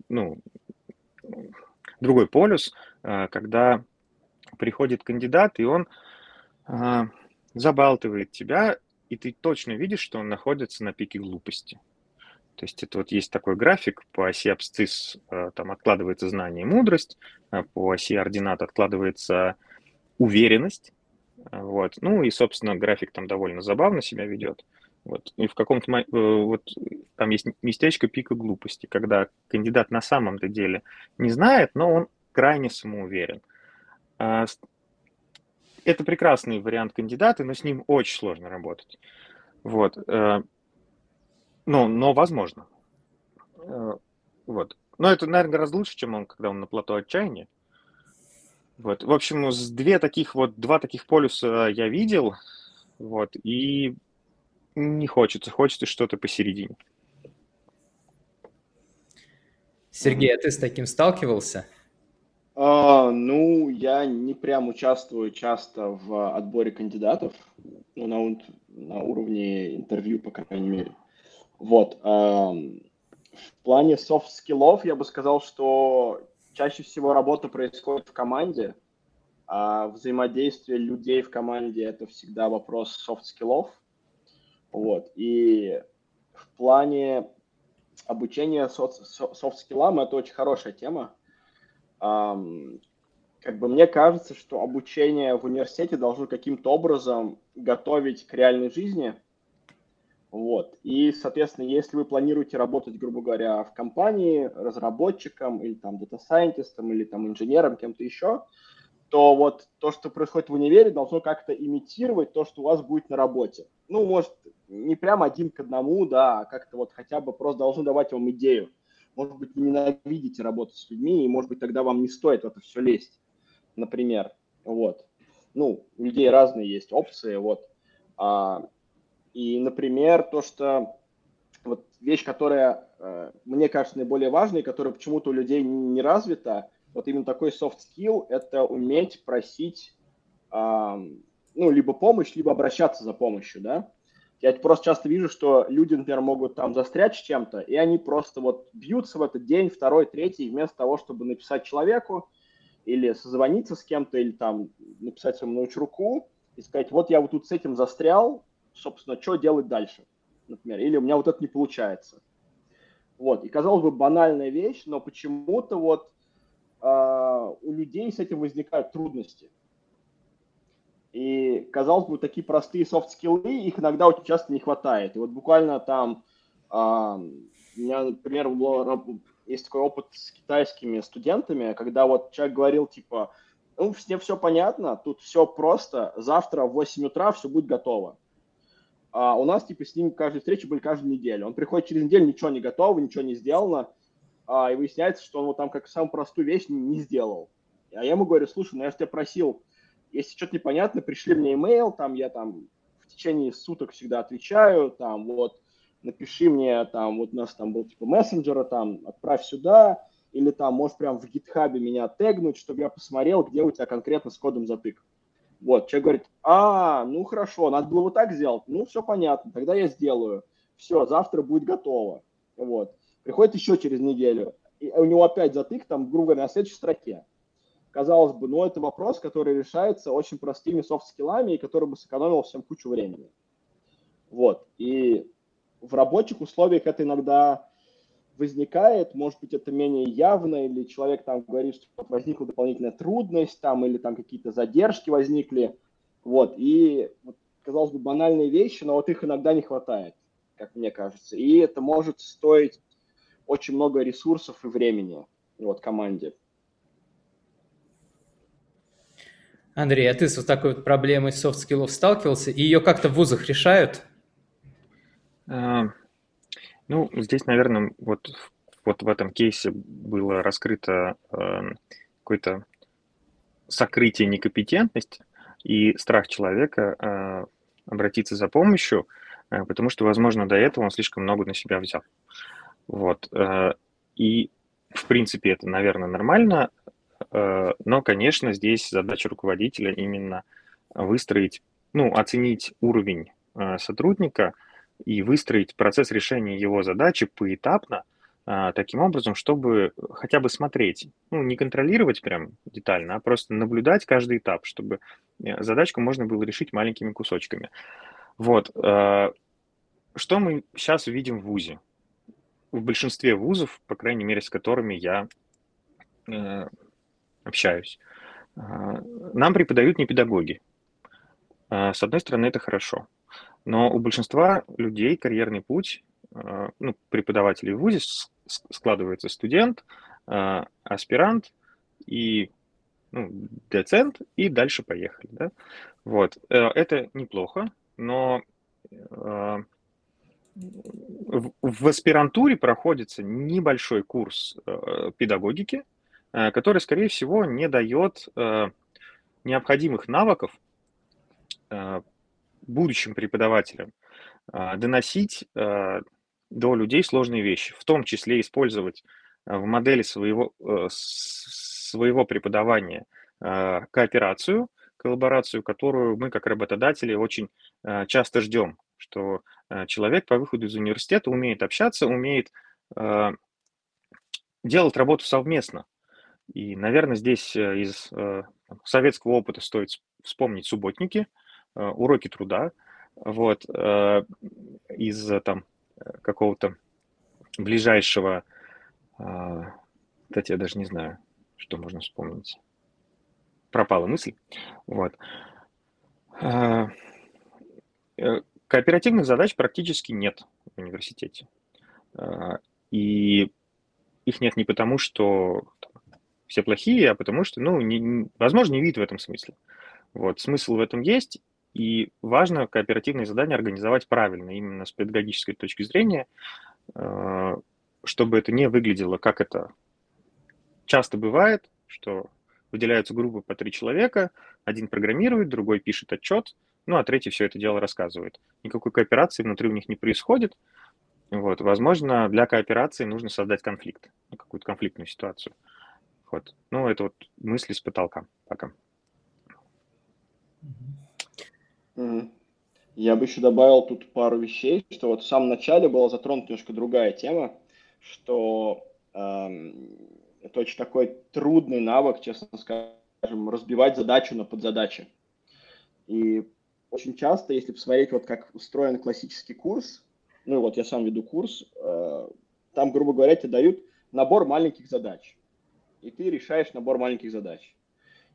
ну, другой полюс, когда приходит кандидат, и он забалтывает тебя, и ты точно видишь, что он находится на пике глупости. То есть это вот есть такой график, по оси абсцисс э, там откладывается знание и мудрость, а по оси ординат откладывается уверенность. Вот. Ну и, собственно, график там довольно забавно себя ведет. Вот. И в каком-то э, вот там есть местечко пика глупости, когда кандидат на самом-то деле не знает, но он крайне самоуверен. А это прекрасный вариант кандидата, но с ним очень сложно работать. Вот. Ну, но возможно. Э, вот. Но это, наверное, гораздо лучше, чем он, когда он на плато отчаяния. Вот. В общем, с две таких вот, два таких полюса я видел, вот, и не хочется, хочется что-то посередине. Сергей, а ты с таким сталкивался? А, ну, я не прям участвую часто в отборе кандидатов, ну, на, на уровне интервью, по крайней мере. Вот. А, в плане софт-скиллов я бы сказал, что чаще всего работа происходит в команде, а взаимодействие людей в команде – это всегда вопрос софт-скиллов. Вот. И в плане обучения софт-скиллам это очень хорошая тема. Как бы мне кажется, что обучение в университете должно каким-то образом готовить к реальной жизни. Вот. И, соответственно, если вы планируете работать, грубо говоря, в компании разработчиком или там дата-сайентистом или там инженером, кем-то еще, то вот то, что происходит в универе, должно как-то имитировать то, что у вас будет на работе. Ну, может, не прям один к одному, да, а как-то вот хотя бы просто должно давать вам идею. Может быть, вы ненавидите работать с людьми, и, может быть, тогда вам не стоит в это все лезть, например. Вот. Ну, у людей разные есть опции, вот. А, и, например, то, что вот вещь, которая э, мне кажется наиболее важной, которая почему-то у людей не развита, вот именно такой soft skill – это уметь просить, ну, либо помощь, либо обращаться за помощью, да. Я просто часто вижу, что люди, например, могут там застрять с чем-то, и они просто вот бьются в этот день, второй, третий, вместо того, чтобы написать человеку или созвониться с кем-то, или там написать своему научруку и сказать, вот я вот тут с этим застрял, собственно, что делать дальше, например, или у меня вот это не получается. Вот, и казалось бы банальная вещь, но почему-то вот э, у людей с этим возникают трудности. И, казалось бы, такие простые софт-скиллы, их иногда очень часто не хватает. И вот буквально там, э, у меня, например, был, есть такой опыт с китайскими студентами, когда вот человек говорил, типа, ну, мне все понятно, тут все просто, завтра в 8 утра все будет готово. А у нас, типа, с ним каждые встречи были каждую неделю. Он приходит через неделю, ничего не готово, ничего не сделано, а, и выясняется, что он вот там как самую простую вещь не, не сделал. А я ему говорю, слушай, ну я же тебя просил, если что-то непонятно, пришли мне имейл, там я там в течение суток всегда отвечаю, там вот напиши мне, там вот у нас там был типа мессенджера, там отправь сюда, или там можешь прям в гитхабе меня тегнуть, чтобы я посмотрел, где у тебя конкретно с кодом затык. Вот, человек говорит, а, ну хорошо, надо было вот так сделать, ну все понятно, тогда я сделаю. Все, завтра будет готово. Вот. Приходит еще через неделю, и у него опять затык, там, грубо говоря, на следующей строке. Казалось бы, ну это вопрос, который решается очень простыми софт-скиллами и который бы сэкономил всем кучу времени. Вот. И в рабочих условиях это иногда возникает, может быть, это менее явно, или человек там говорит, что возникла дополнительная трудность, там, или там какие-то задержки возникли, вот, и, вот, казалось бы, банальные вещи, но вот их иногда не хватает, как мне кажется, и это может стоить очень много ресурсов и времени, вот, команде. Андрей, а ты с вот такой вот проблемой софт-скиллов сталкивался, и ее как-то в вузах решают? А, ну, здесь, наверное, вот, вот в этом кейсе было раскрыто э, какое-то сокрытие некомпетентности и страх человека э, обратиться за помощью, э, потому что, возможно, до этого он слишком много на себя взял. Вот. Э, и, в принципе, это, наверное, нормально, э, но, конечно, здесь задача руководителя именно выстроить, ну, оценить уровень э, сотрудника – и выстроить процесс решения его задачи поэтапно, а, таким образом, чтобы хотя бы смотреть, ну, не контролировать прям детально, а просто наблюдать каждый этап, чтобы э, задачку можно было решить маленькими кусочками. Вот. А, что мы сейчас видим в ВУЗе? В большинстве вузов, по крайней мере, с которыми я э, общаюсь, а, нам преподают не педагоги. С одной стороны, это хорошо. Но у большинства людей карьерный путь, э, ну, преподавателей в ВУЗе складывается студент, э, аспирант и ну, доцент, и дальше поехали. Да? Вот. Э, это неплохо, но в аспирантуре проходится небольшой курс педагогики, который, скорее всего, не дает необходимых навыков будущим преподавателям а, доносить а, до людей сложные вещи, в том числе использовать в модели своего, своего преподавания кооперацию, коллаборацию, которую мы как работодатели очень часто ждем, что человек по выходу из университета умеет общаться, умеет делать работу совместно. И, наверное, здесь из советского опыта стоит вспомнить субботники, уроки труда, вот, из там какого-то ближайшего, кстати, я даже не знаю, что можно вспомнить. Пропала мысль. Вот. Э, кооперативных задач практически нет в университете. И их нет не потому, что все плохие, а потому что, ну, не, возможно, не видит в этом смысла. Вот, смысл в этом есть, и важно кооперативные задания организовать правильно, именно с педагогической точки зрения, э, чтобы это не выглядело, как это часто бывает, что выделяются группы по три человека, один программирует, другой пишет отчет, ну а третий все это дело рассказывает. Никакой кооперации внутри у них не происходит. Вот, возможно, для кооперации нужно создать конфликт, ну, какую-то конфликтную ситуацию. Вот. Ну, это вот мысли с потолка пока. Я бы еще добавил тут пару вещей, что вот в самом начале была затронута немножко другая тема, что эм, это очень такой трудный навык, честно скажем, разбивать задачу на подзадачи. И очень часто, если посмотреть, вот как устроен классический курс, ну вот я сам веду курс, э, там, грубо говоря, тебе дают набор маленьких задач, и ты решаешь набор маленьких задач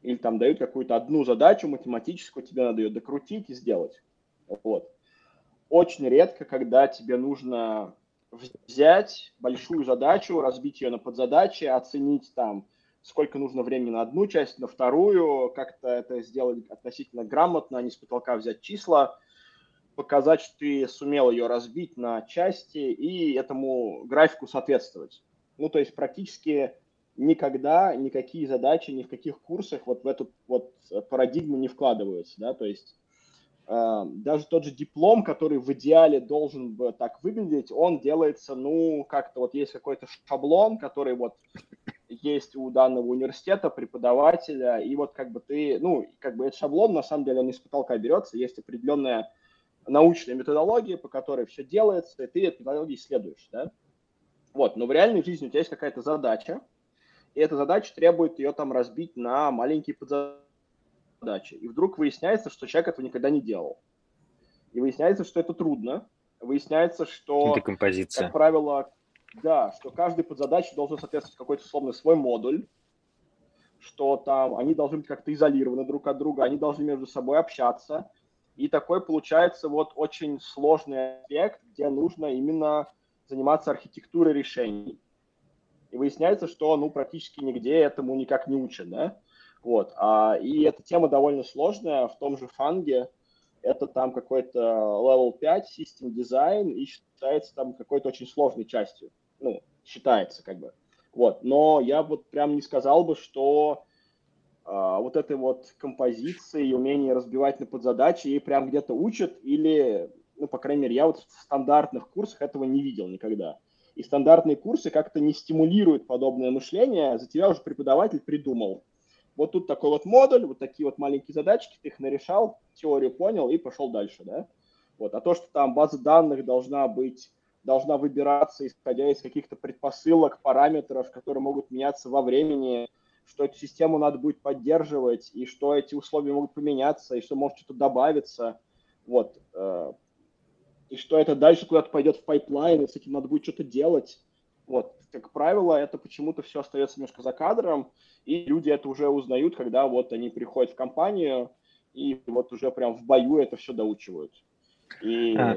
или там дают какую-то одну задачу математическую, тебе надо ее докрутить и сделать. Вот. Очень редко, когда тебе нужно взять большую задачу, разбить ее на подзадачи, оценить там, сколько нужно времени на одну часть, на вторую, как-то это сделать относительно грамотно, а не с потолка взять числа, показать, что ты сумел ее разбить на части и этому графику соответствовать. Ну, то есть практически никогда никакие задачи ни в каких курсах вот в эту вот парадигму не вкладываются, да, то есть э, даже тот же диплом, который в идеале должен бы так выглядеть, он делается, ну, как-то вот есть какой-то шаблон, который вот есть у данного университета, преподавателя, и вот как бы ты, ну, как бы этот шаблон, на самом деле, он не с потолка берется, есть определенная научная методология, по которой все делается, и ты этой методологии следуешь, да. Вот, но в реальной жизни у тебя есть какая-то задача, и эта задача требует ее там разбить на маленькие подзадачи. И вдруг выясняется, что человек этого никогда не делал. И выясняется, что это трудно. Выясняется, что, Декомпозиция. как правило, да, что каждый подзадача должен соответствовать какой-то условно свой модуль, что там они должны быть как-то изолированы друг от друга, они должны между собой общаться. И такой получается вот очень сложный аспект, где нужно именно заниматься архитектурой решений и выясняется, что ну практически нигде этому никак не учат, да, вот, а, и эта тема довольно сложная, в том же фанге это там какой-то level 5 system design и считается там какой-то очень сложной частью, ну, считается как бы, вот, но я вот прям не сказал бы, что а, вот этой вот композиции и умение разбивать на подзадачи и прям где-то учат или, ну, по крайней мере, я вот в стандартных курсах этого не видел никогда и стандартные курсы как-то не стимулируют подобное мышление, за тебя уже преподаватель придумал. Вот тут такой вот модуль, вот такие вот маленькие задачки, ты их нарешал, теорию понял и пошел дальше, да? Вот. А то, что там база данных должна быть, должна выбираться, исходя из каких-то предпосылок, параметров, которые могут меняться во времени, что эту систему надо будет поддерживать, и что эти условия могут поменяться, и что может что-то добавиться. Вот. И что это дальше куда-то пойдет в пайплайн, и с этим надо будет что-то делать. Вот, как правило, это почему-то все остается немножко за кадром, и люди это уже узнают, когда вот они приходят в компанию, и вот уже прям в бою это все доучивают. И а.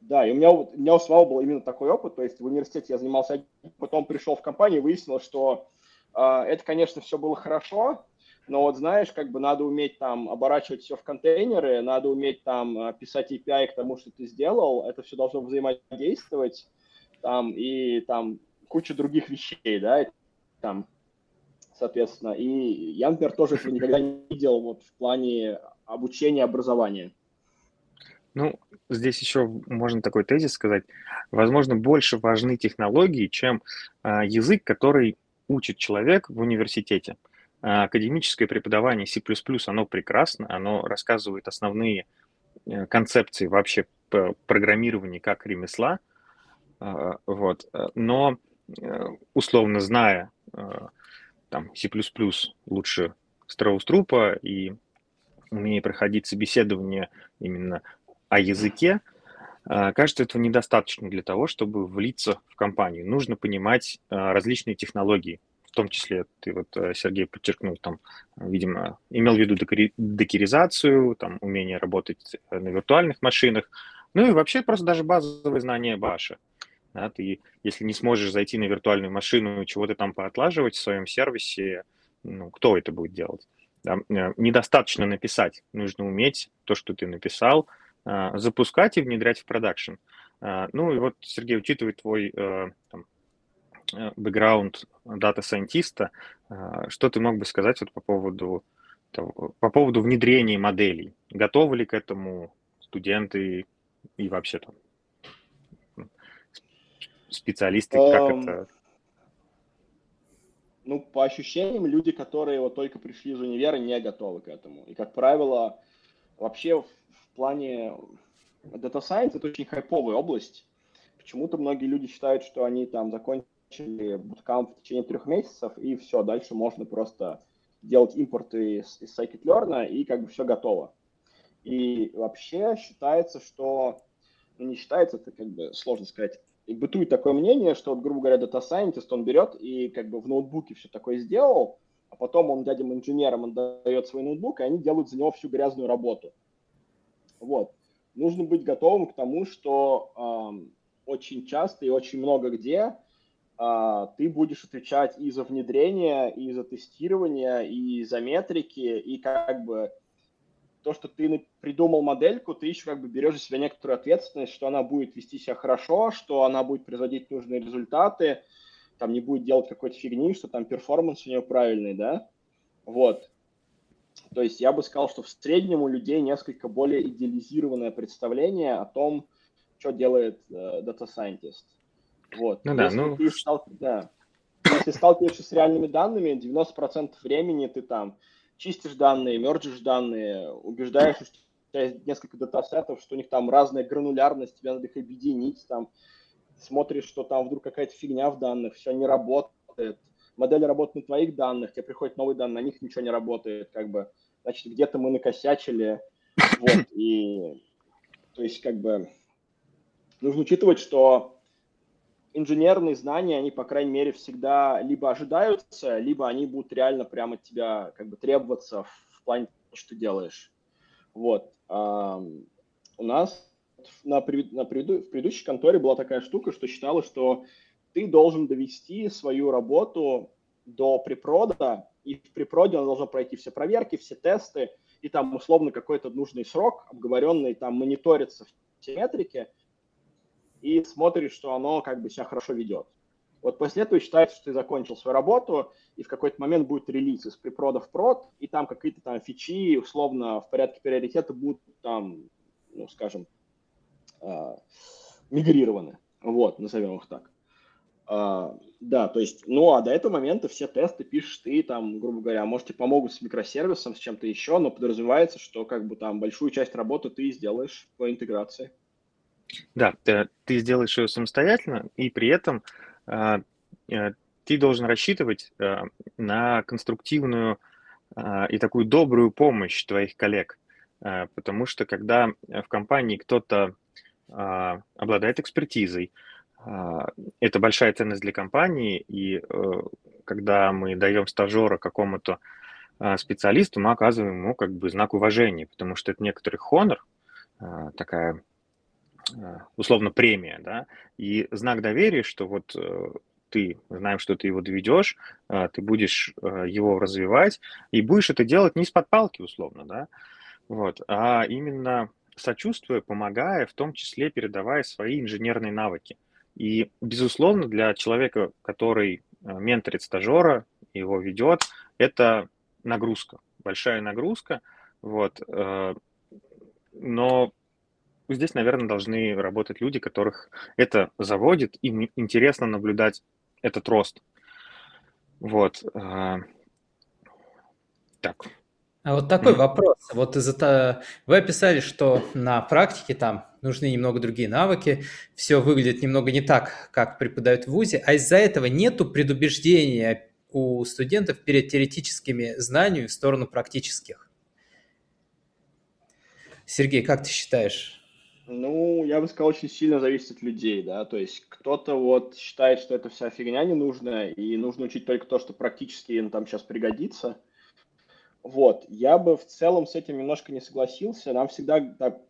да, и у меня, у меня у самого был именно такой опыт, то есть в университете я занимался, потом пришел в компанию выяснилось, что э, это, конечно, все было хорошо, но вот знаешь, как бы надо уметь там оборачивать все в контейнеры, надо уметь там э, писать API к тому, что ты сделал, это все должно взаимодействовать, там, и там куча других вещей, да, и, там, соответственно, и я, например, тоже этого никогда не делал вот в плане обучения, образования. Ну, здесь еще можно такой тезис сказать. Возможно, больше важны технологии, чем а, язык, который учит человек в университете. Академическое преподавание C++, оно прекрасно, оно рассказывает основные э, концепции вообще программирования как ремесла, а, вот. Но э, условно зная там C++ лучше Страус-Трупа и умея проходить собеседование именно о языке, а, кажется, этого недостаточно для того, чтобы влиться в компанию. Нужно понимать а, различные технологии, в том числе, ты вот, э, Сергей, подчеркнул, там, видимо, имел в виду докеризацию, там, умение работать на виртуальных машинах, ну и вообще просто даже базовые знания Bash а. Да, ты, если не сможешь зайти на виртуальную машину и чего-то там поотлаживать в своем сервисе, ну, кто это будет делать? Да? Э, недостаточно написать, нужно уметь то, что ты написал, запускать и внедрять в продакшн. Ну и вот, Сергей, учитывая твой э, там, э, бэкграунд дата-сайентиста, а, что ты мог бы сказать вот по поводу, по поводу внедрения моделей? Готовы ли к этому студенты и вообще там специалисты, как um, это ну, по ощущениям, люди, которые вот только пришли из универа, не готовы к этому. И, как правило, вообще в, в плане Data Science это очень хайповая область. Почему-то многие люди считают, что они там закончили буткамп в течение трех месяцев, и все, дальше можно просто делать импорты из, из scikit-learn, и как бы все готово. И вообще считается, что, ну не считается, это как бы сложно сказать, и бытует такое мнение, что, вот, грубо говоря, дата scientist, он берет и как бы в ноутбуке все такое сделал, а потом он дядям инженерам отдает свой ноутбук, и они делают за него всю грязную работу. Вот. Нужно быть готовым к тому, что э, очень часто и очень много где ты будешь отвечать и за внедрение, и за тестирование, и за метрики, и как бы то, что ты придумал модельку, ты еще как бы берешь за себя некоторую ответственность, что она будет вести себя хорошо, что она будет производить нужные результаты, там не будет делать какой-то фигни, что там перформанс у нее правильный, да, вот. То есть я бы сказал, что в среднем у людей несколько более идеализированное представление о том, что делает э, Data Scientist. Вот. Ну да, ну... Ты стал... да. Если сталкиваешься с реальными данными, 90% времени ты там чистишь данные, мерджишь данные, убеждаешь, что у тебя есть несколько датасетов, что у них там разная гранулярность, тебе надо их объединить, там, смотришь, что там вдруг какая-то фигня в данных, все не работает, модель работает на твоих данных, тебе приходят новые данные, на них ничего не работает, как бы, значит, где-то мы накосячили, вот, и, то есть, как бы, нужно учитывать, что инженерные знания, они, по крайней мере, всегда либо ожидаются, либо они будут реально прямо от тебя как бы требоваться в плане того, что ты делаешь. Вот. У нас на, на в предыдущей конторе была такая штука, что считала, что ты должен довести свою работу до препрода, и в препроде она должна пройти все проверки, все тесты, и там условно какой-то нужный срок, обговоренный, там мониторится все метрики – и смотришь, что оно как бы себя хорошо ведет. Вот после этого считается, что ты закончил свою работу, и в какой-то момент будет релиз из препрода в прод, и там какие-то там фичи, условно, в порядке приоритета будут там, ну, скажем, э, мигрированы. Вот, назовем их так. Uh, да, то есть, ну, а до этого момента все тесты пишешь ты, там, грубо говоря, может, тебе помогут с микросервисом, с чем-то еще, но подразумевается, что, как бы, там, большую часть работы ты сделаешь по интеграции. Да, ты, ты сделаешь ее самостоятельно, и при этом э, э, ты должен рассчитывать э, на конструктивную э, и такую добрую помощь твоих коллег. Э, потому что когда в компании кто-то э, обладает экспертизой, э, это большая ценность для компании, и э, когда мы даем стажера какому-то э, специалисту, мы оказываем ему как бы знак уважения, потому что это некоторый хонор, э, такая Э, условно премия, да, и знак доверия, что вот э, ты, знаем, что ты его доведешь, э, ты будешь его развивать, и будешь это делать не из-под палки, условно, да, вот, а именно сочувствуя, помогая, в том числе передавая свои инженерные навыки. И, безусловно, для человека, который менторит стажера, его ведет, это нагрузка, большая нагрузка, вот, но здесь, наверное, должны работать люди, которых это заводит, им интересно наблюдать этот рост. Вот. А, так. А вот такой вопрос. Вот из-за вы описали, что на практике там нужны немного другие навыки, все выглядит немного не так, как преподают в ВУЗе, а из-за этого нету предубеждения у студентов перед теоретическими знаниями в сторону практических. Сергей, как ты считаешь? Ну, я бы сказал, очень сильно зависит от людей, да, то есть кто-то вот считает, что это вся фигня ненужная, и нужно учить только то, что практически им там сейчас пригодится. Вот, я бы в целом с этим немножко не согласился. Нам всегда так,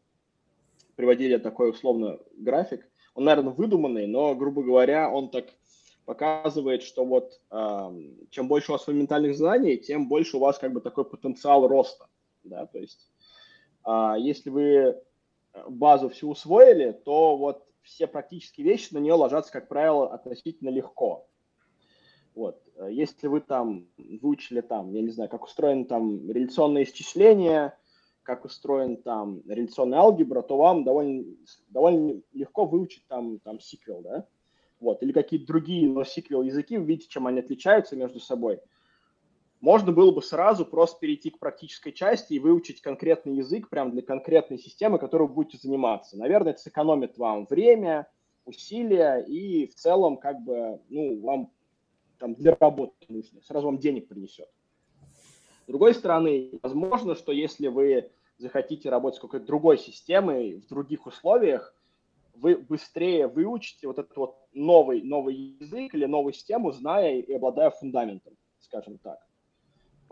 приводили такой условно график. Он, наверное, выдуманный, но, грубо говоря, он так показывает, что вот э, чем больше у вас фундаментальных знаний, тем больше у вас как бы такой потенциал роста, да, то есть э, если вы базу всю усвоили, то вот все практические вещи на нее ложатся, как правило, относительно легко. Вот. Если вы там выучили там, я не знаю, как устроены там реляционные исчисления, как устроен там реляционная алгебра, то вам довольно, довольно легко выучить там, там SQL, да? Вот. Или какие-то другие NoSQL языки, вы видите, чем они отличаются между собой – можно было бы сразу просто перейти к практической части и выучить конкретный язык прямо для конкретной системы, которой вы будете заниматься. Наверное, это сэкономит вам время, усилия и в целом как бы, ну, вам там для работы нужно, сразу вам денег принесет. С другой стороны, возможно, что если вы захотите работать с какой-то другой системой в других условиях, вы быстрее выучите вот этот вот новый, новый язык или новую систему, зная и обладая фундаментом, скажем так.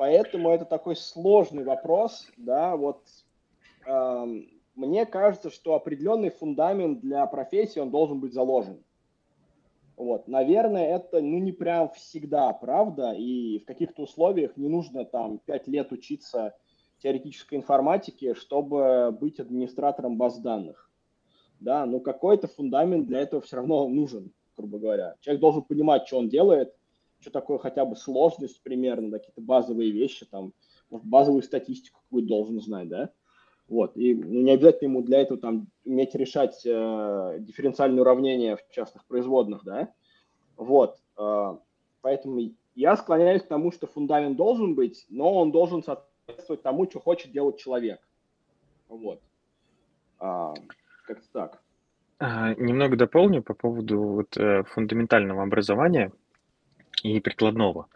Поэтому это такой сложный вопрос, да, вот э, мне кажется, что определенный фундамент для профессии, он должен быть заложен. Вот, наверное, это, ну, не прям всегда, правда, и в каких-то условиях не нужно там пять лет учиться теоретической информатике, чтобы быть администратором баз данных. Да, но какой-то фундамент для этого все равно нужен, грубо говоря. Человек должен понимать, что он делает, что такое хотя бы сложность примерно, да, какие-то базовые вещи, там, может, базовую статистику какую должен знать, да, вот, и ну, не обязательно ему для этого там уметь решать э, дифференциальные уравнения в частных производных, да, вот, э, поэтому я склоняюсь к тому, что фундамент должен быть, но он должен соответствовать тому, что хочет делать человек, вот, а, как-то так. А, немного дополню по поводу вот, э, фундаментального образования и прикладного.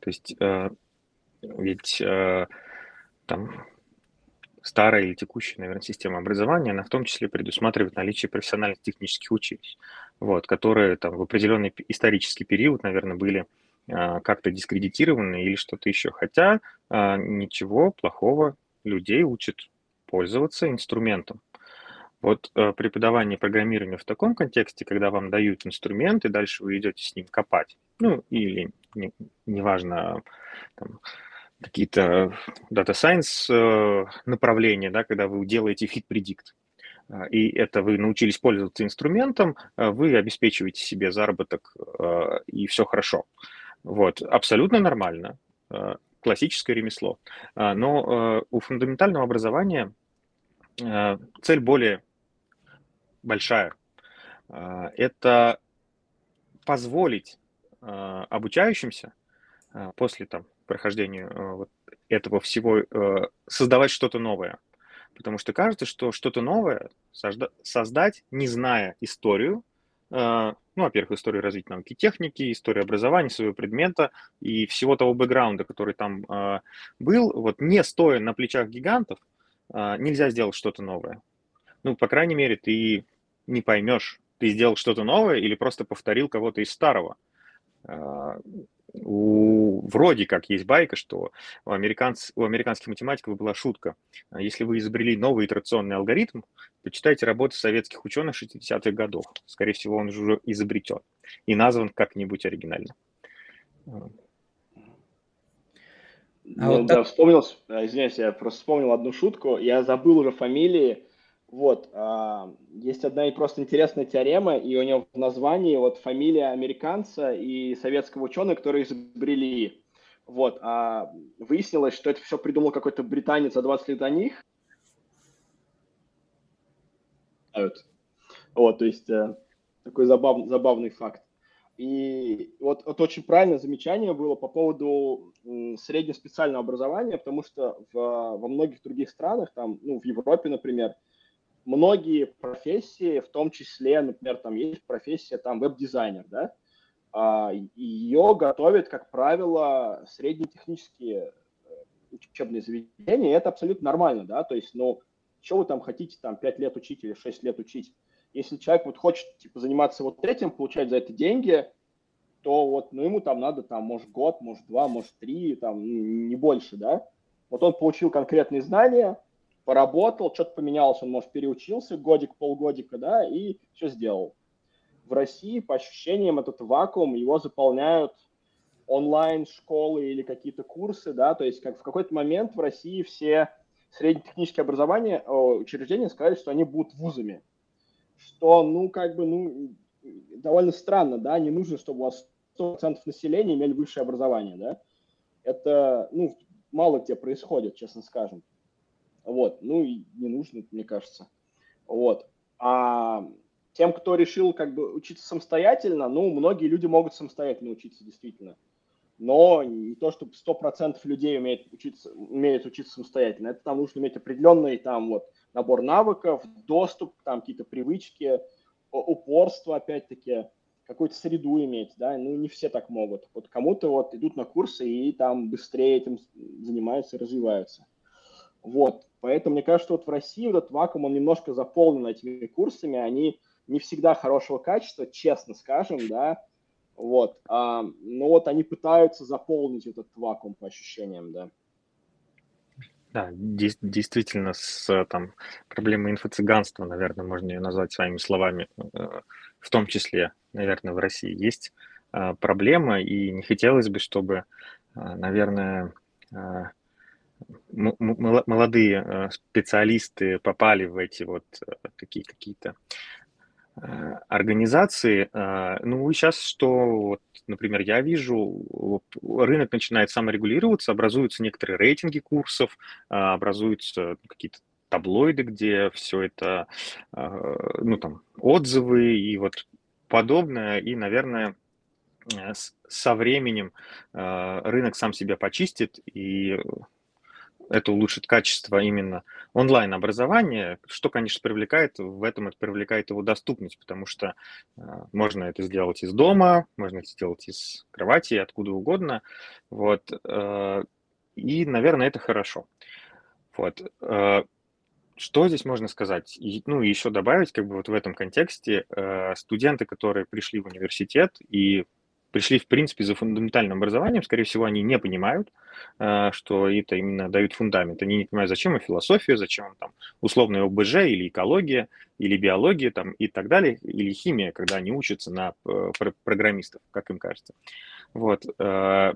То есть э, ведь э, там старая или текущая, наверное, система образования, она в том числе предусматривает наличие профессиональных технических училищ, вот, которые там в определенный исторический период, наверное, были э, как-то дискредитированы или что-то еще. Хотя э, ничего плохого людей учат пользоваться инструментом. Вот э, преподавание программирования в таком контексте, когда вам дают инструмент, и дальше вы идете с ним копать, ну, или не, неважно, там, какие-то data science э, направления, да, когда вы делаете fit predict, э, и это вы научились пользоваться инструментом, э, вы обеспечиваете себе заработок, и все хорошо. Вот, абсолютно нормально, классическое ремесло. Но у фундаментального образования цель более большая. Это позволить обучающимся а, после там, прохождения а, вот этого всего создавать что-то новое. Потому что кажется, что что-то новое создать, не зная историю, ну, во-первых, историю развития науки техники, историю образования своего предмета и всего того бэкграунда, который там был, вот не стоя на плечах гигантов, нельзя сделать что-то новое. Ну, по крайней мере, ты не поймешь, ты сделал что-то новое или просто повторил кого-то из старого. А, у, вроде как есть байка, что у, американц, у американских математиков была шутка. А если вы изобрели новый итерационный алгоритм, почитайте работы советских ученых 60-х годов. Скорее всего, он уже изобретен и назван как-нибудь оригинально. А ну, вот да, так... вспомнил, извиняюсь, я просто вспомнил одну шутку. Я забыл уже фамилии вот, а, есть одна и просто интересная теорема, и у нее в названии вот фамилия американца и советского ученого, которые изобрели. Вот, а выяснилось, что это все придумал какой-то британец за 20 лет до них. Вот, то есть э, такой забав, забавный факт. И вот, вот очень правильное замечание было по поводу среднеспециального образования, потому что в, во многих других странах, там, ну, в Европе, например, многие профессии, в том числе, например, там есть профессия там веб-дизайнер, да, а, ее готовят, как правило, среднетехнические э, учебные заведения, и это абсолютно нормально, да, то есть, ну, что вы там хотите там 5 лет учить или 6 лет учить? Если человек вот хочет, типа, заниматься вот этим, получать за это деньги, то вот, ну, ему там надо, там, может, год, может, два, может, три, там, не больше, да. Вот он получил конкретные знания, поработал, что-то поменялось, он, может, переучился годик, полгодика, да, и все сделал. В России, по ощущениям, этот вакуум, его заполняют онлайн-школы или какие-то курсы, да, то есть как в какой-то момент в России все среднетехнические образования, учреждения сказали, что они будут вузами, что, ну, как бы, ну, довольно странно, да, не нужно, чтобы у вас 100% населения имели высшее образование, да, это, ну, мало где происходит, честно скажем. Вот, ну и не нужно, мне кажется. Вот. А тем, кто решил как бы учиться самостоятельно, ну, многие люди могут самостоятельно учиться, действительно. Но не то, чтобы 100% людей умеют учиться, умеют учиться самостоятельно. Это там нужно иметь определенный там вот набор навыков, доступ, там какие-то привычки, упорство, опять-таки, какую-то среду иметь, да, ну, не все так могут. Вот кому-то вот идут на курсы и там быстрее этим занимаются, развиваются. Вот, поэтому мне кажется, вот в России этот вакуум, он немножко заполнен этими курсами, они не всегда хорошего качества, честно скажем, да, вот, а, но вот они пытаются заполнить этот вакуум по ощущениям, да. Да, действительно, с там, проблемой инфо-цыганства, наверное, можно ее назвать своими словами, э, в том числе, наверное, в России есть а, проблема, и не хотелось бы, чтобы, а, наверное, молодые специалисты попали в эти вот такие какие-то организации. Ну, сейчас что, вот, например, я вижу, рынок начинает саморегулироваться, образуются некоторые рейтинги курсов, образуются какие-то таблоиды, где все это, ну, там, отзывы и вот подобное, и, наверное, э, со временем э, рынок сам себя почистит, и это улучшит качество именно онлайн-образования, что, конечно, привлекает, в этом это привлекает его доступность, потому что э, можно это сделать из дома, можно это сделать из кровати, откуда угодно, вот, э, и, наверное, это хорошо. Вот. Э, что здесь можно сказать? Ну, и еще добавить, как бы вот в этом контексте, э, студенты, которые пришли в университет и пришли, в принципе, за фундаментальным образованием, скорее всего, они не понимают, э, что это именно дают фундамент. Они не понимают, зачем им философия, зачем им там условная ОБЖ или экология, или биология там, и так далее, или химия, когда они учатся на э, программистов, как им кажется. Вот. Э,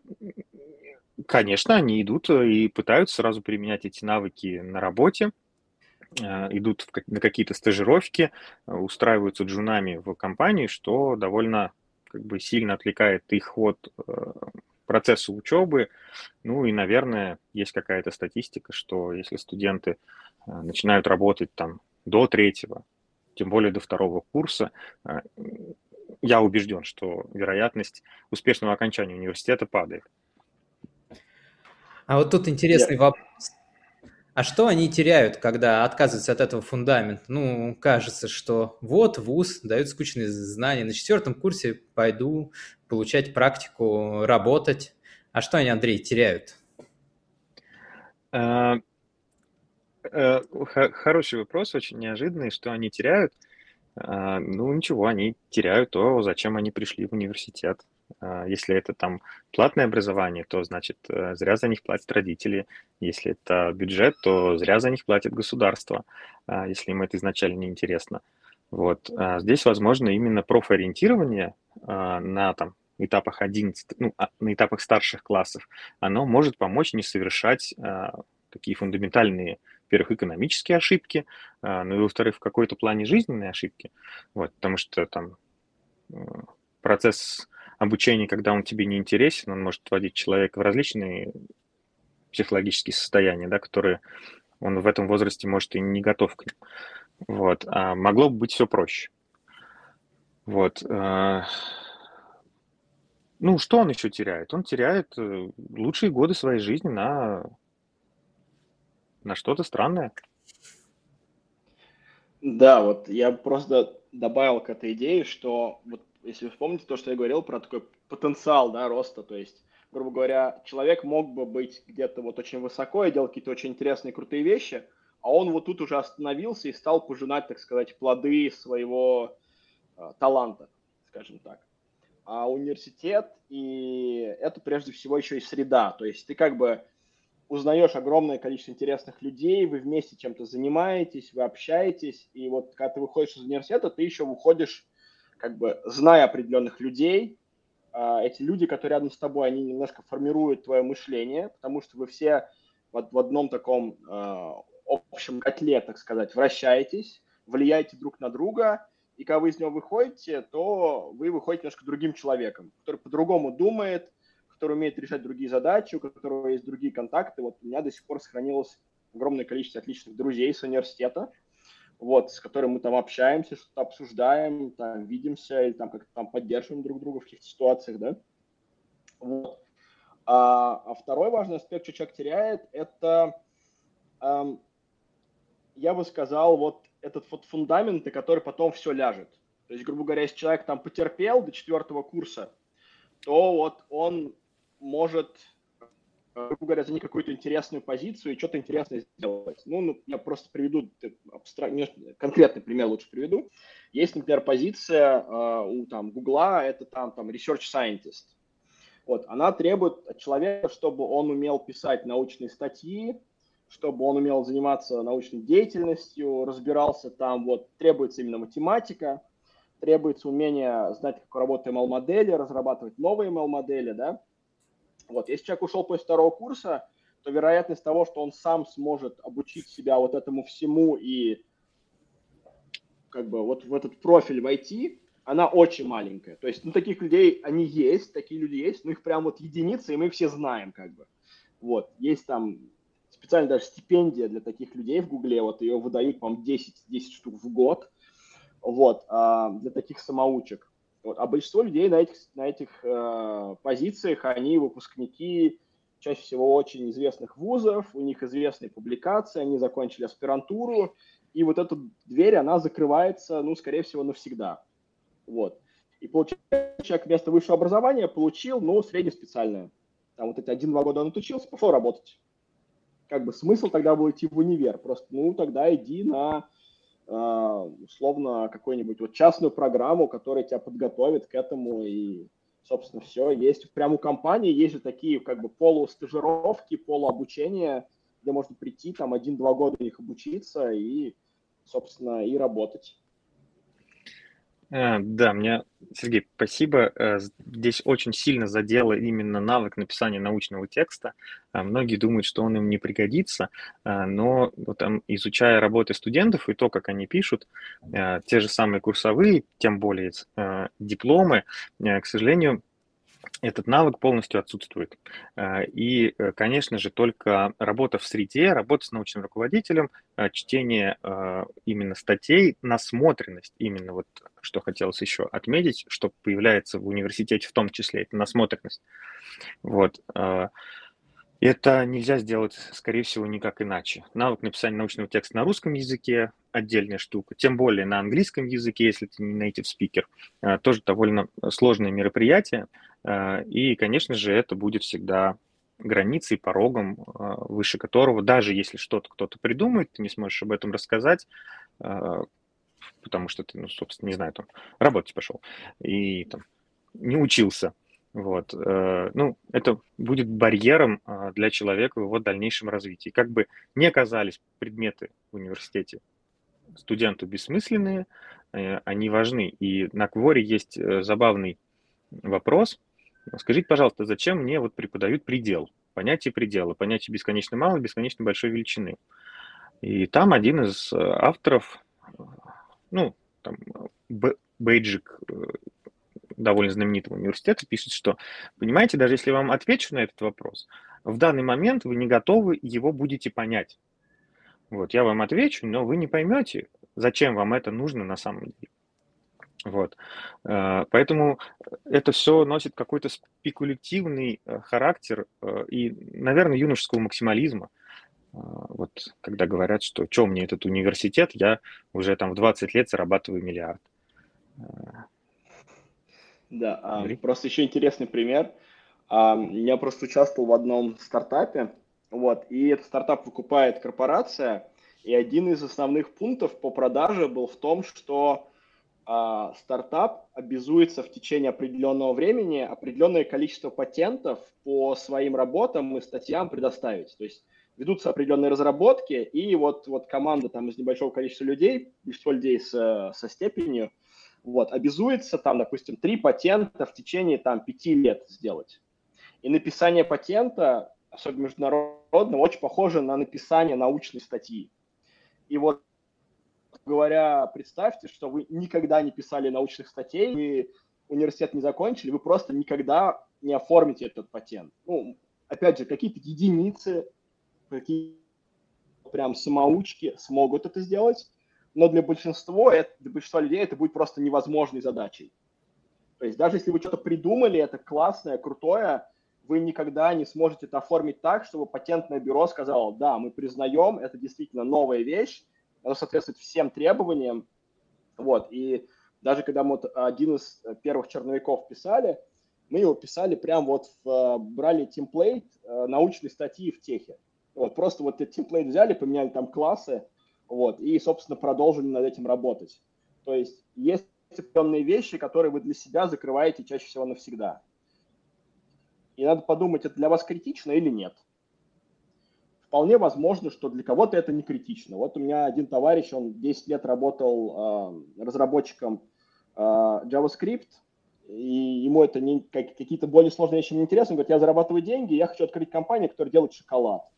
конечно, они идут и пытаются сразу применять эти навыки на работе, идут на какие-то стажировки, устраиваются джунами в компании, что довольно как бы сильно отвлекает их от э, процесса учебы. Ну и, наверное, есть какая-то статистика, что если студенты начинают работать там до третьего, тем более до второго курса, я убежден, что вероятность успешного окончания университета падает. А вот тут интересный yeah. вопрос. А что они теряют, когда отказываются от этого фундамента? Ну, кажется, что вот вуз дает скучные знания, на четвертом курсе пойду получать практику, работать. А что они, Андрей, теряют? А, э, хороший вопрос, очень неожиданный, что они теряют. А, ну, ничего, они теряют то, зачем они пришли в университет. А, если это там платное образование, то значит э, зря за них платят родители. Если это бюджет, то зря за них платит государство, а, если им это изначально не интересно. Вот. А здесь возможно именно профориентирование на там, этапах 11, ну, на этапах старших классов, оно может помочь не совершать такие фундаментальные, во-первых, экономические ошибки, ну и, во-вторых, в какой-то плане жизненные ошибки. Вот, потому что там процесс обучение, когда он тебе не интересен, он может вводить человека в различные психологические состояния, да, которые он в этом возрасте может и не готов к ним. Вот. А могло бы быть все проще. Вот. Э, ну, что он еще теряет? Он теряет э, лучшие годы своей жизни на, на что-то странное. Да, вот я просто добавил к этой идее, что вот если вспомните то, что я говорил про такой потенциал да, роста, то есть, грубо говоря, человек мог бы быть где-то вот очень высоко и делать какие-то очень интересные, крутые вещи, а он вот тут уже остановился и стал пожинать, так сказать, плоды своего э, таланта, скажем так. А университет, и это прежде всего еще и среда, то есть ты как бы узнаешь огромное количество интересных людей, вы вместе чем-то занимаетесь, вы общаетесь, и вот когда ты выходишь из университета, ты еще выходишь, как бы, зная определенных людей, а, эти люди, которые рядом с тобой, они немножко формируют твое мышление, потому что вы все в, в одном таком э, общем котле, так сказать, вращаетесь, влияете друг на друга, и когда вы из него выходите, то вы выходите немножко другим человеком, который по-другому думает, который умеет решать другие задачи, у которого есть другие контакты. Вот у меня до сих пор сохранилось огромное количество отличных друзей с университета, вот, с которыми мы там общаемся, что-то обсуждаем, там, видимся или там как-то там поддерживаем друг друга в каких-то ситуациях, да. Вот. А, а второй важный аспект, что человек теряет, это, эм, я бы сказал, вот этот вот фундамент, на который потом все ляжет. То есть, грубо говоря, если человек там потерпел до четвертого курса, то вот он может, грубо говоря, занять какую-то интересную позицию и что-то интересное сделать. Ну, ну я просто приведу абстрак... конкретный пример лучше приведу. Есть, например, позиция э, у там Гугла, это там, там research scientist. Вот, она требует от человека, чтобы он умел писать научные статьи, чтобы он умел заниматься научной деятельностью, разбирался там, вот, требуется именно математика, требуется умение знать, как работают ML-модели, разрабатывать новые ML-модели, да, вот, если человек ушел после второго курса, то вероятность того, что он сам сможет обучить себя вот этому всему и как бы вот в этот профиль войти, она очень маленькая. То есть, ну, таких людей, они есть, такие люди есть, но их прям вот единицы, и мы их все знаем, как бы. Вот, есть там специально даже стипендия для таких людей в Гугле, вот ее выдают, по-моему, 10, 10 штук в год, вот, а, для таких самоучек. Вот. А большинство людей на этих, на этих э, позициях, они выпускники чаще всего очень известных вузов, у них известные публикации, они закончили аспирантуру, и вот эта дверь, она закрывается, ну, скорее всего, навсегда. Вот. И получается, человек вместо высшего образования получил, ну, среднеспециальное. Там вот эти один-два года он отучился, пошел работать. Как бы смысл тогда был идти в универ. Просто, ну, тогда иди на условно какую-нибудь вот частную программу, которая тебя подготовит к этому и собственно все есть прямо у компании есть же такие как бы полустажировки полуобучения где можно прийти там один-два года их обучиться и собственно и работать. Э, да, мне, Сергей, спасибо. Э, здесь очень сильно задело именно навык написания научного текста. Э, многие думают, что он им не пригодится, но вот там, изучая работы студентов и то, как они пишут, те же самые курсовые, тем более дипломы, к сожалению, этот навык полностью отсутствует. Э, и, э, конечно же, только работа в среде, работа с научным руководителем, э, чтение именно статей, насмотренность, именно вот что хотелось еще отметить, что появляется в университете в том числе, это насмотренность. Вот. Это нельзя сделать, скорее всего, никак иначе. Навык написания научного текста на русском языке – отдельная штука, тем более на английском языке, если ты не native speaker, тоже довольно сложное мероприятие, и, конечно же, это будет всегда границей, порогом, э, выше которого, даже если что-то кто-то придумает, ты не сможешь об этом рассказать, э, потому что ты, ну, собственно, не знаю, там, работать пошел и там не учился. Вот. Ну, это будет барьером для человека в его дальнейшем развитии. Как бы не оказались предметы в университете студенту бессмысленные, они важны. И на Кворе есть забавный вопрос, Скажите, пожалуйста, зачем мне вот преподают предел, понятие предела, понятие бесконечно малой, бесконечно большой величины? И там один из э, авторов, ну, там, Бейджик, э, довольно знаменитого университета, пишет, что, понимаете, даже если я вам отвечу на этот вопрос, в данный момент вы не готовы его будете понять. Вот, я вам отвечу, но вы не поймете, зачем вам это нужно на самом деле. Вот. Э, поэтому это все носит какой-то спекулятивный э, характер э, и, наверное, юношеского максимализма. Вот когда говорят, что что мне этот университет, я уже там в 20 лет зарабатываю миллиард. Да, а, просто еще интересный пример. А, я просто участвовал в одном стартапе, вот, и этот стартап выкупает корпорация, и один из основных пунктов по продаже был в том, что а, стартап обязуется в течение определенного времени определенное количество патентов по своим работам и статьям предоставить. То есть ведутся определенные разработки, и вот, вот команда там из небольшого количества людей, большинство людей с, со степенью, вот, обязуется там, допустим, три патента в течение там пяти лет сделать. И написание патента, особенно международного, очень похоже на написание научной статьи. И вот говоря, представьте, что вы никогда не писали научных статей, вы университет не закончили, вы просто никогда не оформите этот патент. Ну, опять же, какие-то единицы, какие прям самоучки смогут это сделать, но для большинства, для большинства людей это будет просто невозможной задачей. То есть даже если вы что-то придумали, это классное, крутое, вы никогда не сможете это оформить так, чтобы патентное бюро сказало, да, мы признаем, это действительно новая вещь, оно соответствует всем требованиям. Вот, и даже когда мы вот один из первых черновиков писали, мы его писали прям вот, в, брали темплейт э, научной статьи в техе. Вот, просто вот этот темплейт взяли, поменяли там классы, вот, и, собственно, продолжили над этим работать. То есть есть определенные вещи, которые вы для себя закрываете чаще всего навсегда. И надо подумать, это для вас критично или нет вполне возможно, что для кого-то это не критично. Вот у меня один товарищ, он 10 лет работал э, разработчиком э, JavaScript, и ему это не, как, какие-то более сложные вещи не интересны. Он говорит, я зарабатываю деньги, я хочу открыть компанию, которая делает шоколад.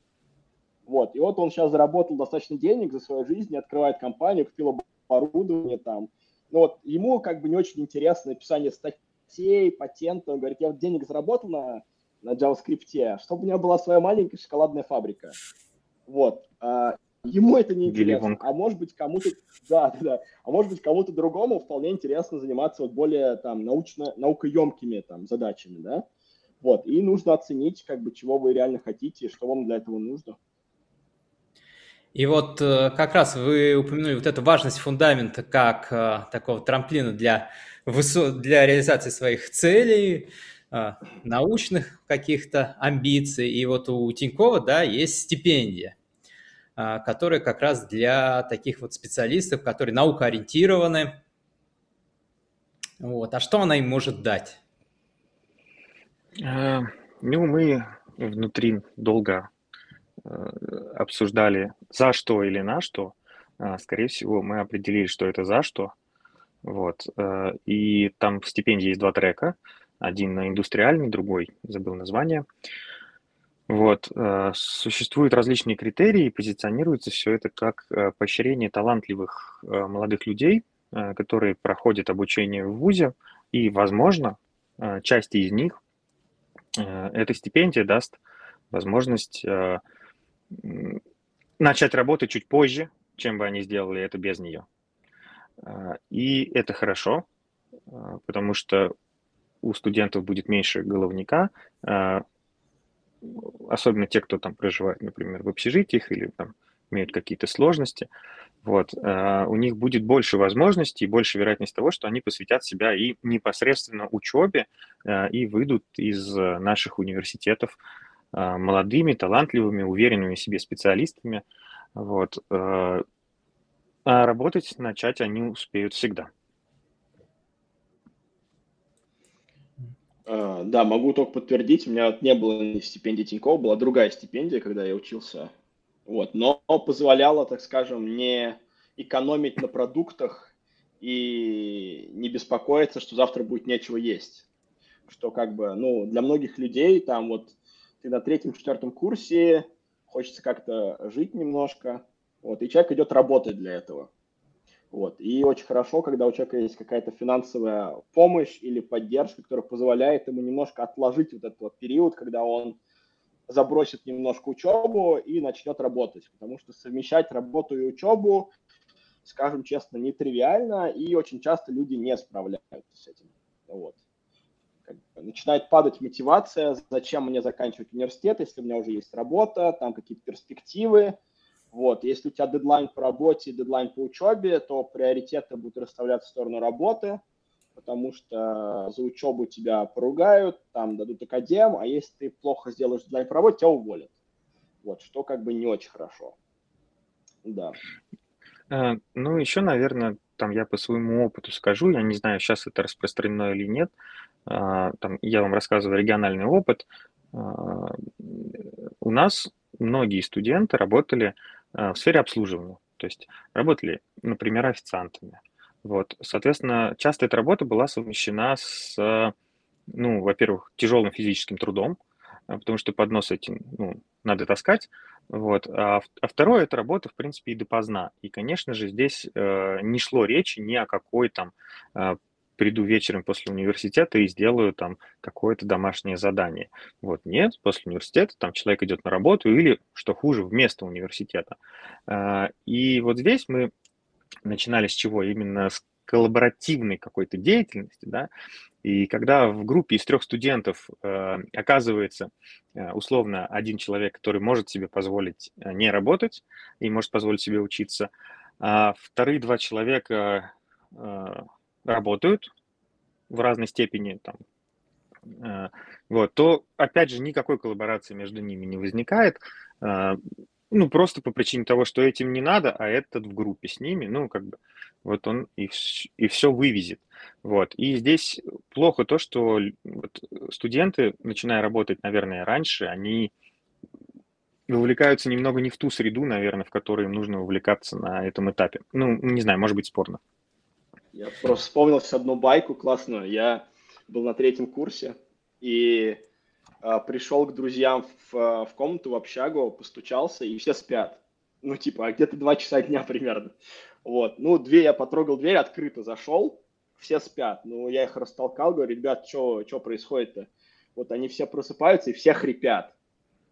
Вот, и вот он сейчас заработал достаточно денег за свою жизнь, открывает компанию, купил оборудование там. Ну вот, ему как бы не очень интересно написание статей, патентов. Он говорит, я вот денег заработал на на JavaScript, чтобы у меня была своя маленькая шоколадная фабрика. Вот. А, ему это не интересно. А может быть, кому-то, да, да, да. А может быть, кому-то другому вполне интересно заниматься вот более там научно, наукоемкими там задачами, да. Вот. И нужно оценить, как бы, чего вы реально хотите и что вам для этого нужно. И вот э, как раз вы упомянули вот эту важность фундамента как э, такого трамплина для, для реализации своих целей, научных каких-то амбиций. И вот у Тинькова, да, есть стипендия, а, которая как раз для таких вот специалистов, которые наукоориентированы. Вот. А что она им может дать? А, ну, мы внутри долго обсуждали, за что или на что. Скорее всего, мы определили, что это за что. Вот. И там в стипендии есть два трека. Один на индустриальный, другой, забыл название. Вот. Э, существуют различные критерии, позиционируется все это как э, поощрение талантливых э, молодых людей, которые проходят обучение в ВУЗе, и, возможно, части из них эта стипендия даст возможность начать работать чуть позже, чем бы они сделали это без нее. И это хорошо, потому что у студентов будет меньше головника, а, особенно те, кто там проживает, например, в общежитиях или там имеют какие-то сложности, вот, а, у них будет больше возможностей и больше вероятность того, что они посвятят себя и непосредственно учебе а, и выйдут из наших университетов молодыми, талантливыми, уверенными в себе специалистами, вот, а работать начать они успеют всегда. Да, могу только подтвердить, у меня не было стипендии Тинькова, была другая стипендия, когда я учился. Вот, но позволяла, так скажем, не экономить на продуктах и не беспокоиться, что завтра будет нечего есть. Что как бы, ну, для многих людей там вот ты на третьем-четвертом курсе, хочется как-то жить немножко, вот, и человек идет работать для этого. Вот. И очень хорошо, когда у человека есть какая-то финансовая помощь или поддержка, которая позволяет ему немножко отложить вот этот вот период, когда он забросит немножко учебу и начнет работать. Потому что совмещать работу и учебу скажем честно, нетривиально, и очень часто люди не справляются с этим. Вот. Начинает падать мотивация, зачем мне заканчивать университет, если у меня уже есть работа, там какие-то перспективы. Вот. Если у тебя дедлайн по работе, дедлайн по учебе, то приоритеты будут расставляться в сторону работы, потому что за учебу тебя поругают, там дадут академ, а если ты плохо сделаешь дедлайн по работе, тебя уволят. Вот, что как бы не очень хорошо. Да. А, ну, еще, наверное, там я по своему опыту скажу, я не знаю, сейчас это распространено или нет, а, там я вам рассказываю региональный опыт. А, у нас многие студенты работали в сфере обслуживания, то есть работали, например, официантами. Вот, соответственно, часто эта работа была совмещена с, ну, во-первых, тяжелым физическим трудом, потому что поднос эти, ну, надо таскать, вот. А, а второе – это работа, в принципе, и допоздна. И, конечно же, здесь э, не шло речи ни о какой там э, приду вечером после университета и сделаю там какое-то домашнее задание. Вот нет, после университета там человек идет на работу или, что хуже, вместо университета. Э, и вот здесь мы начинали с чего? Именно с коллаборативной какой-то деятельности, да, и когда в группе из трех студентов э, оказывается э, условно один человек, который может себе позволить э, не работать и может позволить себе учиться, а вторые два человека э, работают в разной степени, там, э, вот, то опять же никакой коллаборации между ними не возникает. Э, ну, просто по причине того, что этим не надо, а этот в группе с ними, ну, как бы, вот он и, и все вывезет. Вот. И здесь плохо то, что вот студенты, начиная работать, наверное, раньше, они вовлекаются немного не в ту среду, наверное, в которой им нужно увлекаться на этом этапе. Ну, не знаю, может быть, спорно. Я просто вспомнил одну байку классную. Я был на третьем курсе, и а, пришел к друзьям в, а, в комнату, в общагу, постучался, и все спят. Ну, типа, а где-то два часа дня примерно. Вот. Ну, две я потрогал дверь, открыто зашел, все спят. Ну, я их растолкал, говорю, ребят, что происходит-то? Вот они все просыпаются и все хрипят.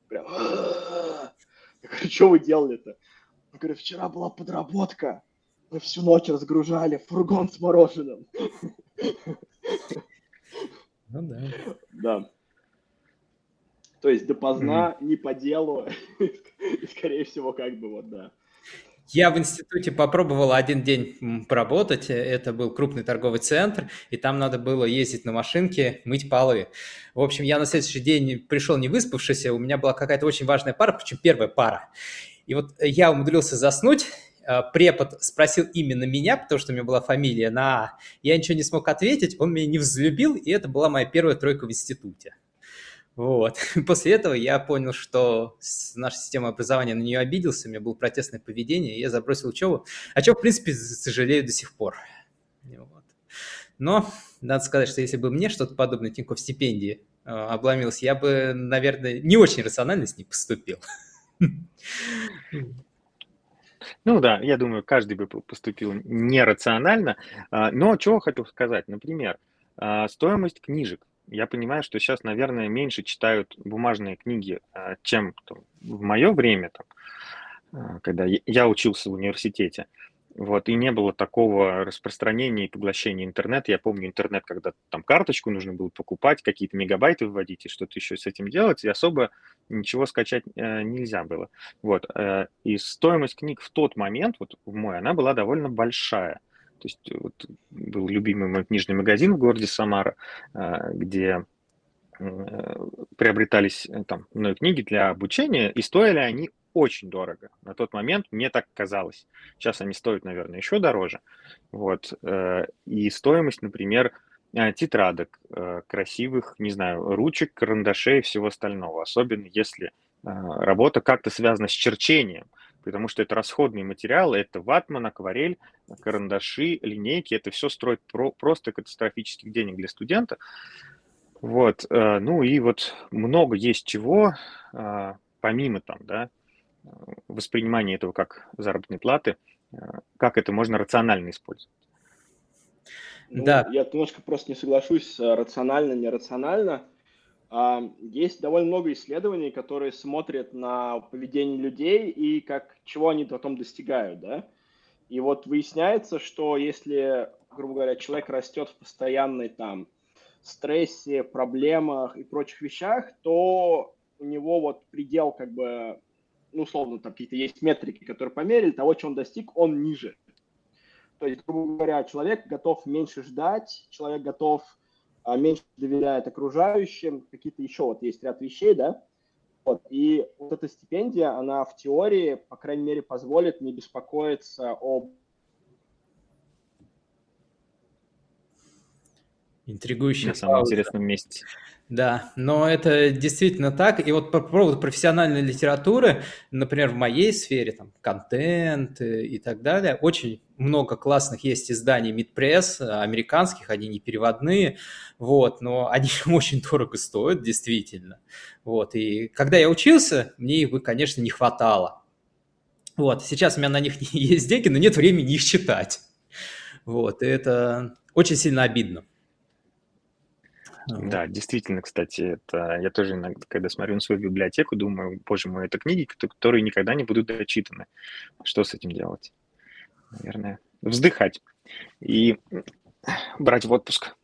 Прям, я говорю, что вы делали-то? Я говорю, вчера была подработка. Мы всю ночь разгружали фургон с мороженым. Ну да. Да. То есть допоздна, mm-hmm. не по делу, и, скорее всего, как бы вот, да. Я в институте попробовал один день поработать. Это был крупный торговый центр, и там надо было ездить на машинке, мыть полы. В общем, я на следующий день пришел не выспавшийся, у меня была какая-то очень важная пара, причем первая пара. И вот я умудрился заснуть, препод спросил именно меня, потому что у меня была фамилия на А. Я ничего не смог ответить, он меня не взлюбил, и это была моя первая тройка в институте. Вот. После этого я понял, что наша система образования на нее обиделся, у меня было протестное поведение, и я забросил учебу, о чем, в принципе, сожалею до сих пор. Вот. Но надо сказать, что если бы мне что-то подобное Тинькофф стипендии э, обломилось, я бы, наверное, не очень рационально с ней поступил. Ну да, я думаю, каждый бы поступил нерационально. А, но чего хотел сказать, например, а, стоимость книжек я понимаю, что сейчас, наверное, меньше читают бумажные книги, а, чем в мое время, там, когда я учился в университете. Вот, и не было такого распространения и поглощения интернета. Я помню интернет, когда там карточку нужно было покупать, какие-то мегабайты вводить и что-то еще с этим делать, и особо ничего скачать э, нельзя было. Вот, э, и стоимость книг в тот момент, вот в мой, она была довольно большая. То есть вот, был любимый мой книжный магазин в городе Самара, а, где приобретались э, там мной книги для обучения, и стоили они очень дорого. На тот момент мне так казалось. Сейчас они стоят, наверное, еще дороже. Вот. Э, и стоимость, например, э, тетрадок, красивых, не знаю, ручек, карандашей и всего остального. Особенно если работа как-то связана с черчением потому что это расходные материалы, это ватман, акварель, карандаши, линейки, это все строит про, просто катастрофических денег для студента. Вот, э, ну и вот много есть чего, э, помимо там, да, воспринимания этого как заработной платы, э, как это можно рационально использовать. Ну, да. Я немножко просто не соглашусь рационально, нерационально. А, есть довольно много исследований, которые смотрят на поведение людей и как, чего они потом достигают, да. И вот выясняется, что если, грубо говоря, человек растет в постоянной там стрессе, проблемах и прочих вещах, то у него вот предел как бы, ну, условно, там какие-то есть метрики, которые померили, того, чего он достиг, он ниже. То есть, грубо говоря, человек готов меньше ждать, человек готов а, меньше доверяет окружающим, какие-то еще вот есть ряд вещей, да, вот. И вот эта стипендия, она в теории, по крайней мере, позволит не беспокоиться об Интригующий. На самом интересном месте. Да, но это действительно так. И вот по поводу профессиональной литературы, например, в моей сфере, там, контент и так далее, очень много классных есть изданий Мидпресс, американских, они не переводные, вот, но они очень дорого стоят, действительно. Вот, и когда я учился, мне их, конечно, не хватало. Вот, сейчас у меня на них есть деньги, но нет времени их читать. Вот, и это очень сильно обидно. Да, действительно, кстати, это я тоже иногда, когда смотрю на свою библиотеку, думаю, боже мой, это книги, которые никогда не будут дочитаны. Что с этим делать? Наверное, вздыхать и брать в отпуск.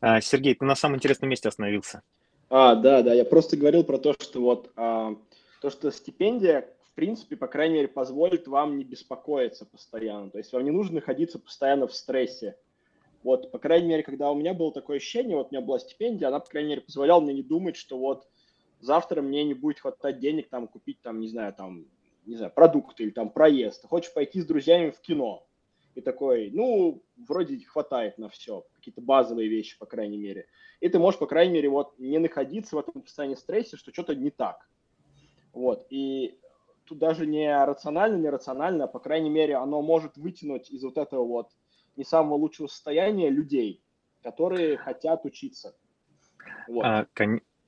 А, Сергей, ты на самом интересном месте остановился. А, да, да, я просто говорил про то, что вот а, то, что стипендия, в принципе, по крайней мере, позволит вам не беспокоиться постоянно. То есть вам не нужно находиться постоянно в стрессе. Вот, по крайней мере, когда у меня было такое ощущение, вот у меня была стипендия, она, по крайней мере, позволяла мне не думать, что вот завтра мне не будет хватать денег там купить там, не знаю, там, не знаю, продукты или там проезд. Хочешь пойти с друзьями в кино. И такой, ну, вроде хватает на все, какие-то базовые вещи, по крайней мере. И ты можешь, по крайней мере, вот не находиться в этом состоянии стресса, что что-то не так. Вот, и тут даже не рационально, не рационально, а, по крайней мере, оно может вытянуть из вот этого вот не самого лучшего состояния людей, которые хотят учиться. Вот. А,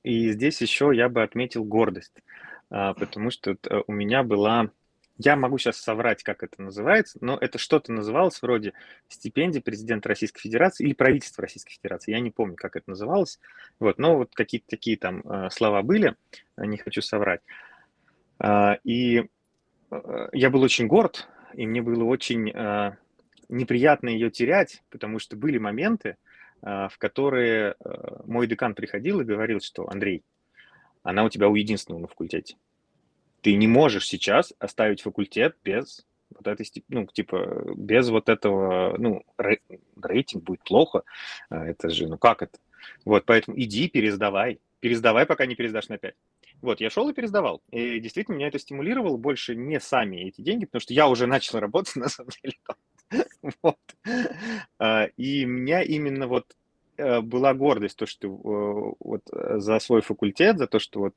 и здесь еще я бы отметил гордость, а, потому что э, у меня была я могу сейчас соврать, как это называется, но это что-то называлось вроде стипендия президента Российской Федерации или правительства Российской Федерации. Я не помню, как это называлось. Вот, но вот какие-то такие там э, слова были, не хочу соврать. А, и э, я был очень горд, и мне было очень неприятно ее терять, потому что были моменты, а, в которые а, мой декан приходил и говорил, что Андрей, она у тебя у единственного на факультете. Ты не можешь сейчас оставить факультет без вот этой, ну, типа, без вот этого, ну, рейтинг будет плохо, а, это же, ну, как это? Вот, поэтому иди, пересдавай, пересдавай, пока не пересдашь на 5. Вот, я шел и пересдавал. И действительно, меня это стимулировало больше не сами эти деньги, потому что я уже начал работать, на самом деле, Вот. А, и меня именно вот э, была гордость, то, что э, вот э, за свой факультет, за то, что вот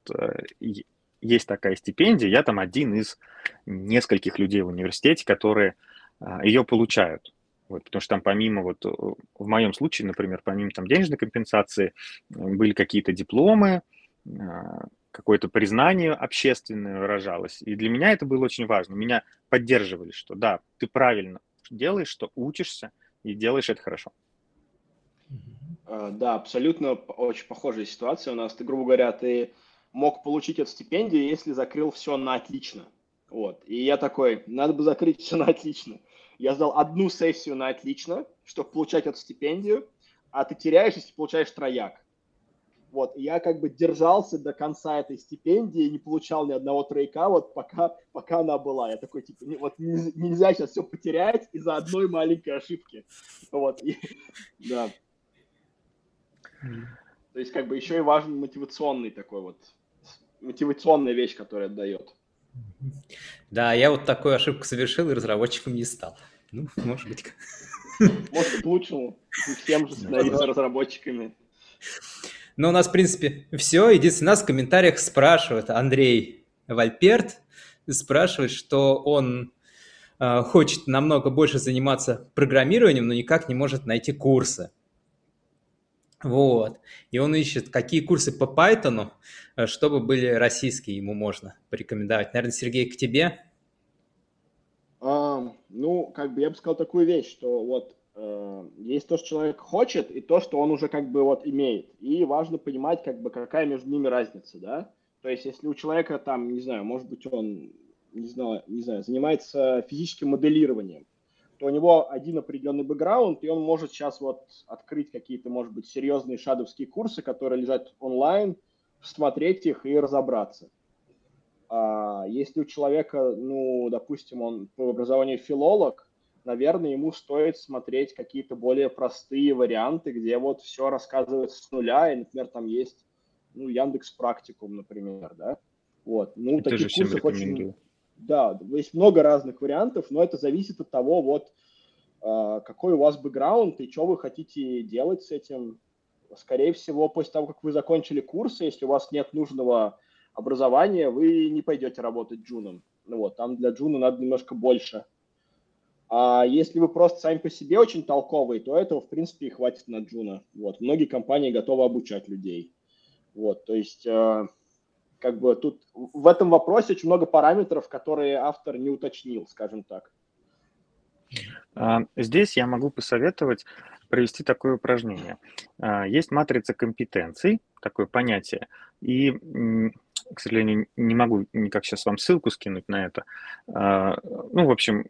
есть такая стипендия, я там один из нескольких людей в университете, которые а, ее получают. Вот, потому что там помимо, вот в моем случае, например, помимо там денежной компенсации, были какие-то дипломы, а, какое-то признание общественное выражалось. И для меня это было очень важно. Меня поддерживали, что да, ты правильно делаешь, что учишься и делаешь это хорошо. А, да, абсолютно очень похожая ситуация у нас. Ты, грубо говоря, ты мог получить эту стипендию, если закрыл все на отлично. Вот. И я такой, надо бы закрыть все на отлично. Я сдал одну сессию на отлично, чтобы получать эту стипендию, а ты теряешь, если получаешь трояк. Вот, я как бы держался до конца этой стипендии, не получал ни одного тройка, вот пока, пока она была. Я такой, типа, не, вот нельзя сейчас все потерять из-за одной маленькой ошибки. Вот, и, да. То есть, как бы еще и важен мотивационный такой вот, мотивационная вещь, которая дает. Да, я вот такую ошибку совершил и разработчиком не стал. Ну, может быть. Может, к лучшему. Всем же становиться разработчиками. Но у нас, в принципе, все. Единственное, нас в комментариях спрашивают, Андрей Вальперт спрашивает, что он э, хочет намного больше заниматься программированием, но никак не может найти курсы. Вот. И он ищет, какие курсы по Python, э, чтобы были российские, ему можно порекомендовать. Наверное, Сергей, к тебе? А, ну, как бы я бы сказал такую вещь, что вот есть то, что человек хочет, и то, что он уже как бы вот имеет. И важно понимать, как бы, какая между ними разница, да. То есть, если у человека там, не знаю, может быть, он, не знаю, не знаю, занимается физическим моделированием, то у него один определенный бэкграунд, и он может сейчас вот открыть какие-то, может быть, серьезные шадовские курсы, которые лежат онлайн, смотреть их и разобраться. А если у человека, ну, допустим, он по образованию филолог, наверное, ему стоит смотреть какие-то более простые варианты, где вот все рассказывается с нуля, и, например, там есть, ну, Яндекс Практикум, например, да, вот. Ну, это таких курсов очень... Да, есть много разных вариантов, но это зависит от того, вот, а, какой у вас бэкграунд и что вы хотите делать с этим. Скорее всего, после того, как вы закончили курсы, если у вас нет нужного образования, вы не пойдете работать джуном. Ну вот, там для джуна надо немножко больше а если вы просто сами по себе очень толковые, то этого, в принципе, и хватит на джуна. Вот. Многие компании готовы обучать людей. Вот, то есть, э, как бы тут в этом вопросе очень много параметров, которые автор не уточнил, скажем так. А, здесь я могу посоветовать провести такое упражнение. А, есть матрица компетенций, такое понятие, и, к сожалению, не могу никак сейчас вам ссылку скинуть на это. А, ну, в общем,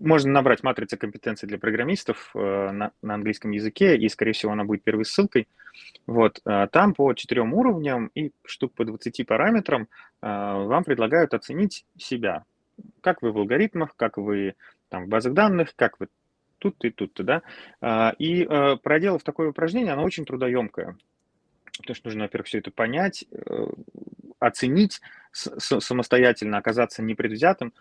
можно набрать матрица компетенций для программистов э, на, на английском языке, и, скорее всего, она будет первой ссылкой. Вот, э, там по четырем уровням и штук по 20 параметрам э, вам предлагают оценить себя. Как вы в алгоритмах, как вы там, в базах данных, как вы тут и тут, да. И проделав такое упражнение, оно очень трудоемкое. Потому что нужно, во-первых, все это понять, оценить самостоятельно, оказаться непредвзятым.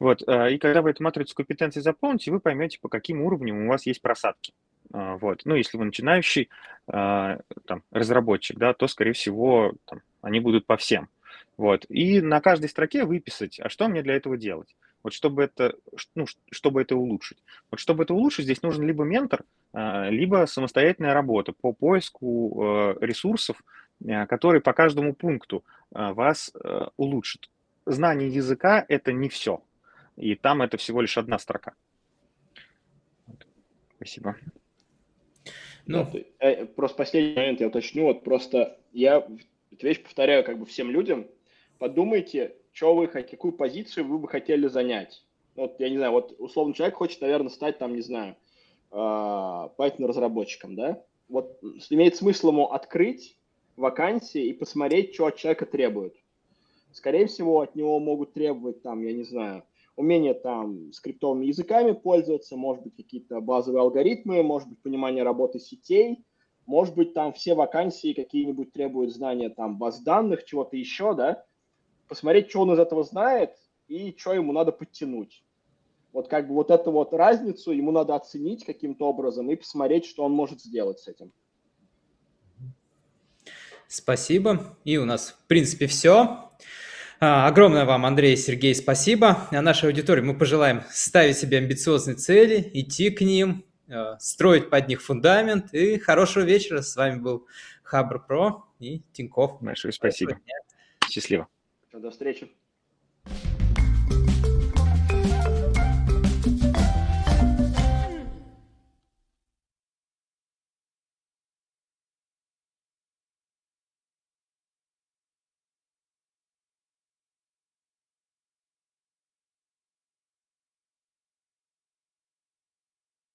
Вот, э, и когда вы эту матрицу компетенций заполните, вы поймете, по каким уровням у вас есть просадки. А, вот. Ну, если вы начинающий а, там, разработчик, да, то, скорее всего, там, они будут по всем. Вот. И на каждой строке выписать, а что мне для этого делать? Вот чтобы это, ну, чтобы это улучшить. Вот чтобы это улучшить, здесь нужен либо ментор, а, либо самостоятельная работа по поиску ресурсов, которые по каждому пункту вас улучшат. Знание языка – это не все и там это всего лишь одна строка. Спасибо. Ну, э, просто последний момент я уточню. Вот просто я эту вещь повторяю как бы всем людям. Подумайте, что вы, какую позицию вы бы хотели занять. Вот, я не знаю, вот условно человек хочет, наверное, стать там, не знаю, а, Python-разработчиком, да? Вот имеет смысл ему открыть вакансии и посмотреть, что от человека требуют. Скорее всего, от него могут требовать там, я не знаю, умение там скриптовыми языками пользоваться, может быть, какие-то базовые алгоритмы, может быть, понимание работы сетей, может быть, там все вакансии какие-нибудь требуют знания там баз данных, чего-то еще, да, посмотреть, что он из этого знает и что ему надо подтянуть. Вот как бы вот эту вот разницу ему надо оценить каким-то образом и посмотреть, что он может сделать с этим. Спасибо. И у нас, в принципе, все. А, огромное вам, Андрей и Сергей, спасибо. А нашей аудитории мы пожелаем ставить себе амбициозные цели, идти к ним, э, строить под них фундамент. И хорошего вечера. С вами был Хабр Про и Тиньков. Большое спасибо. Счастливо. До встречи.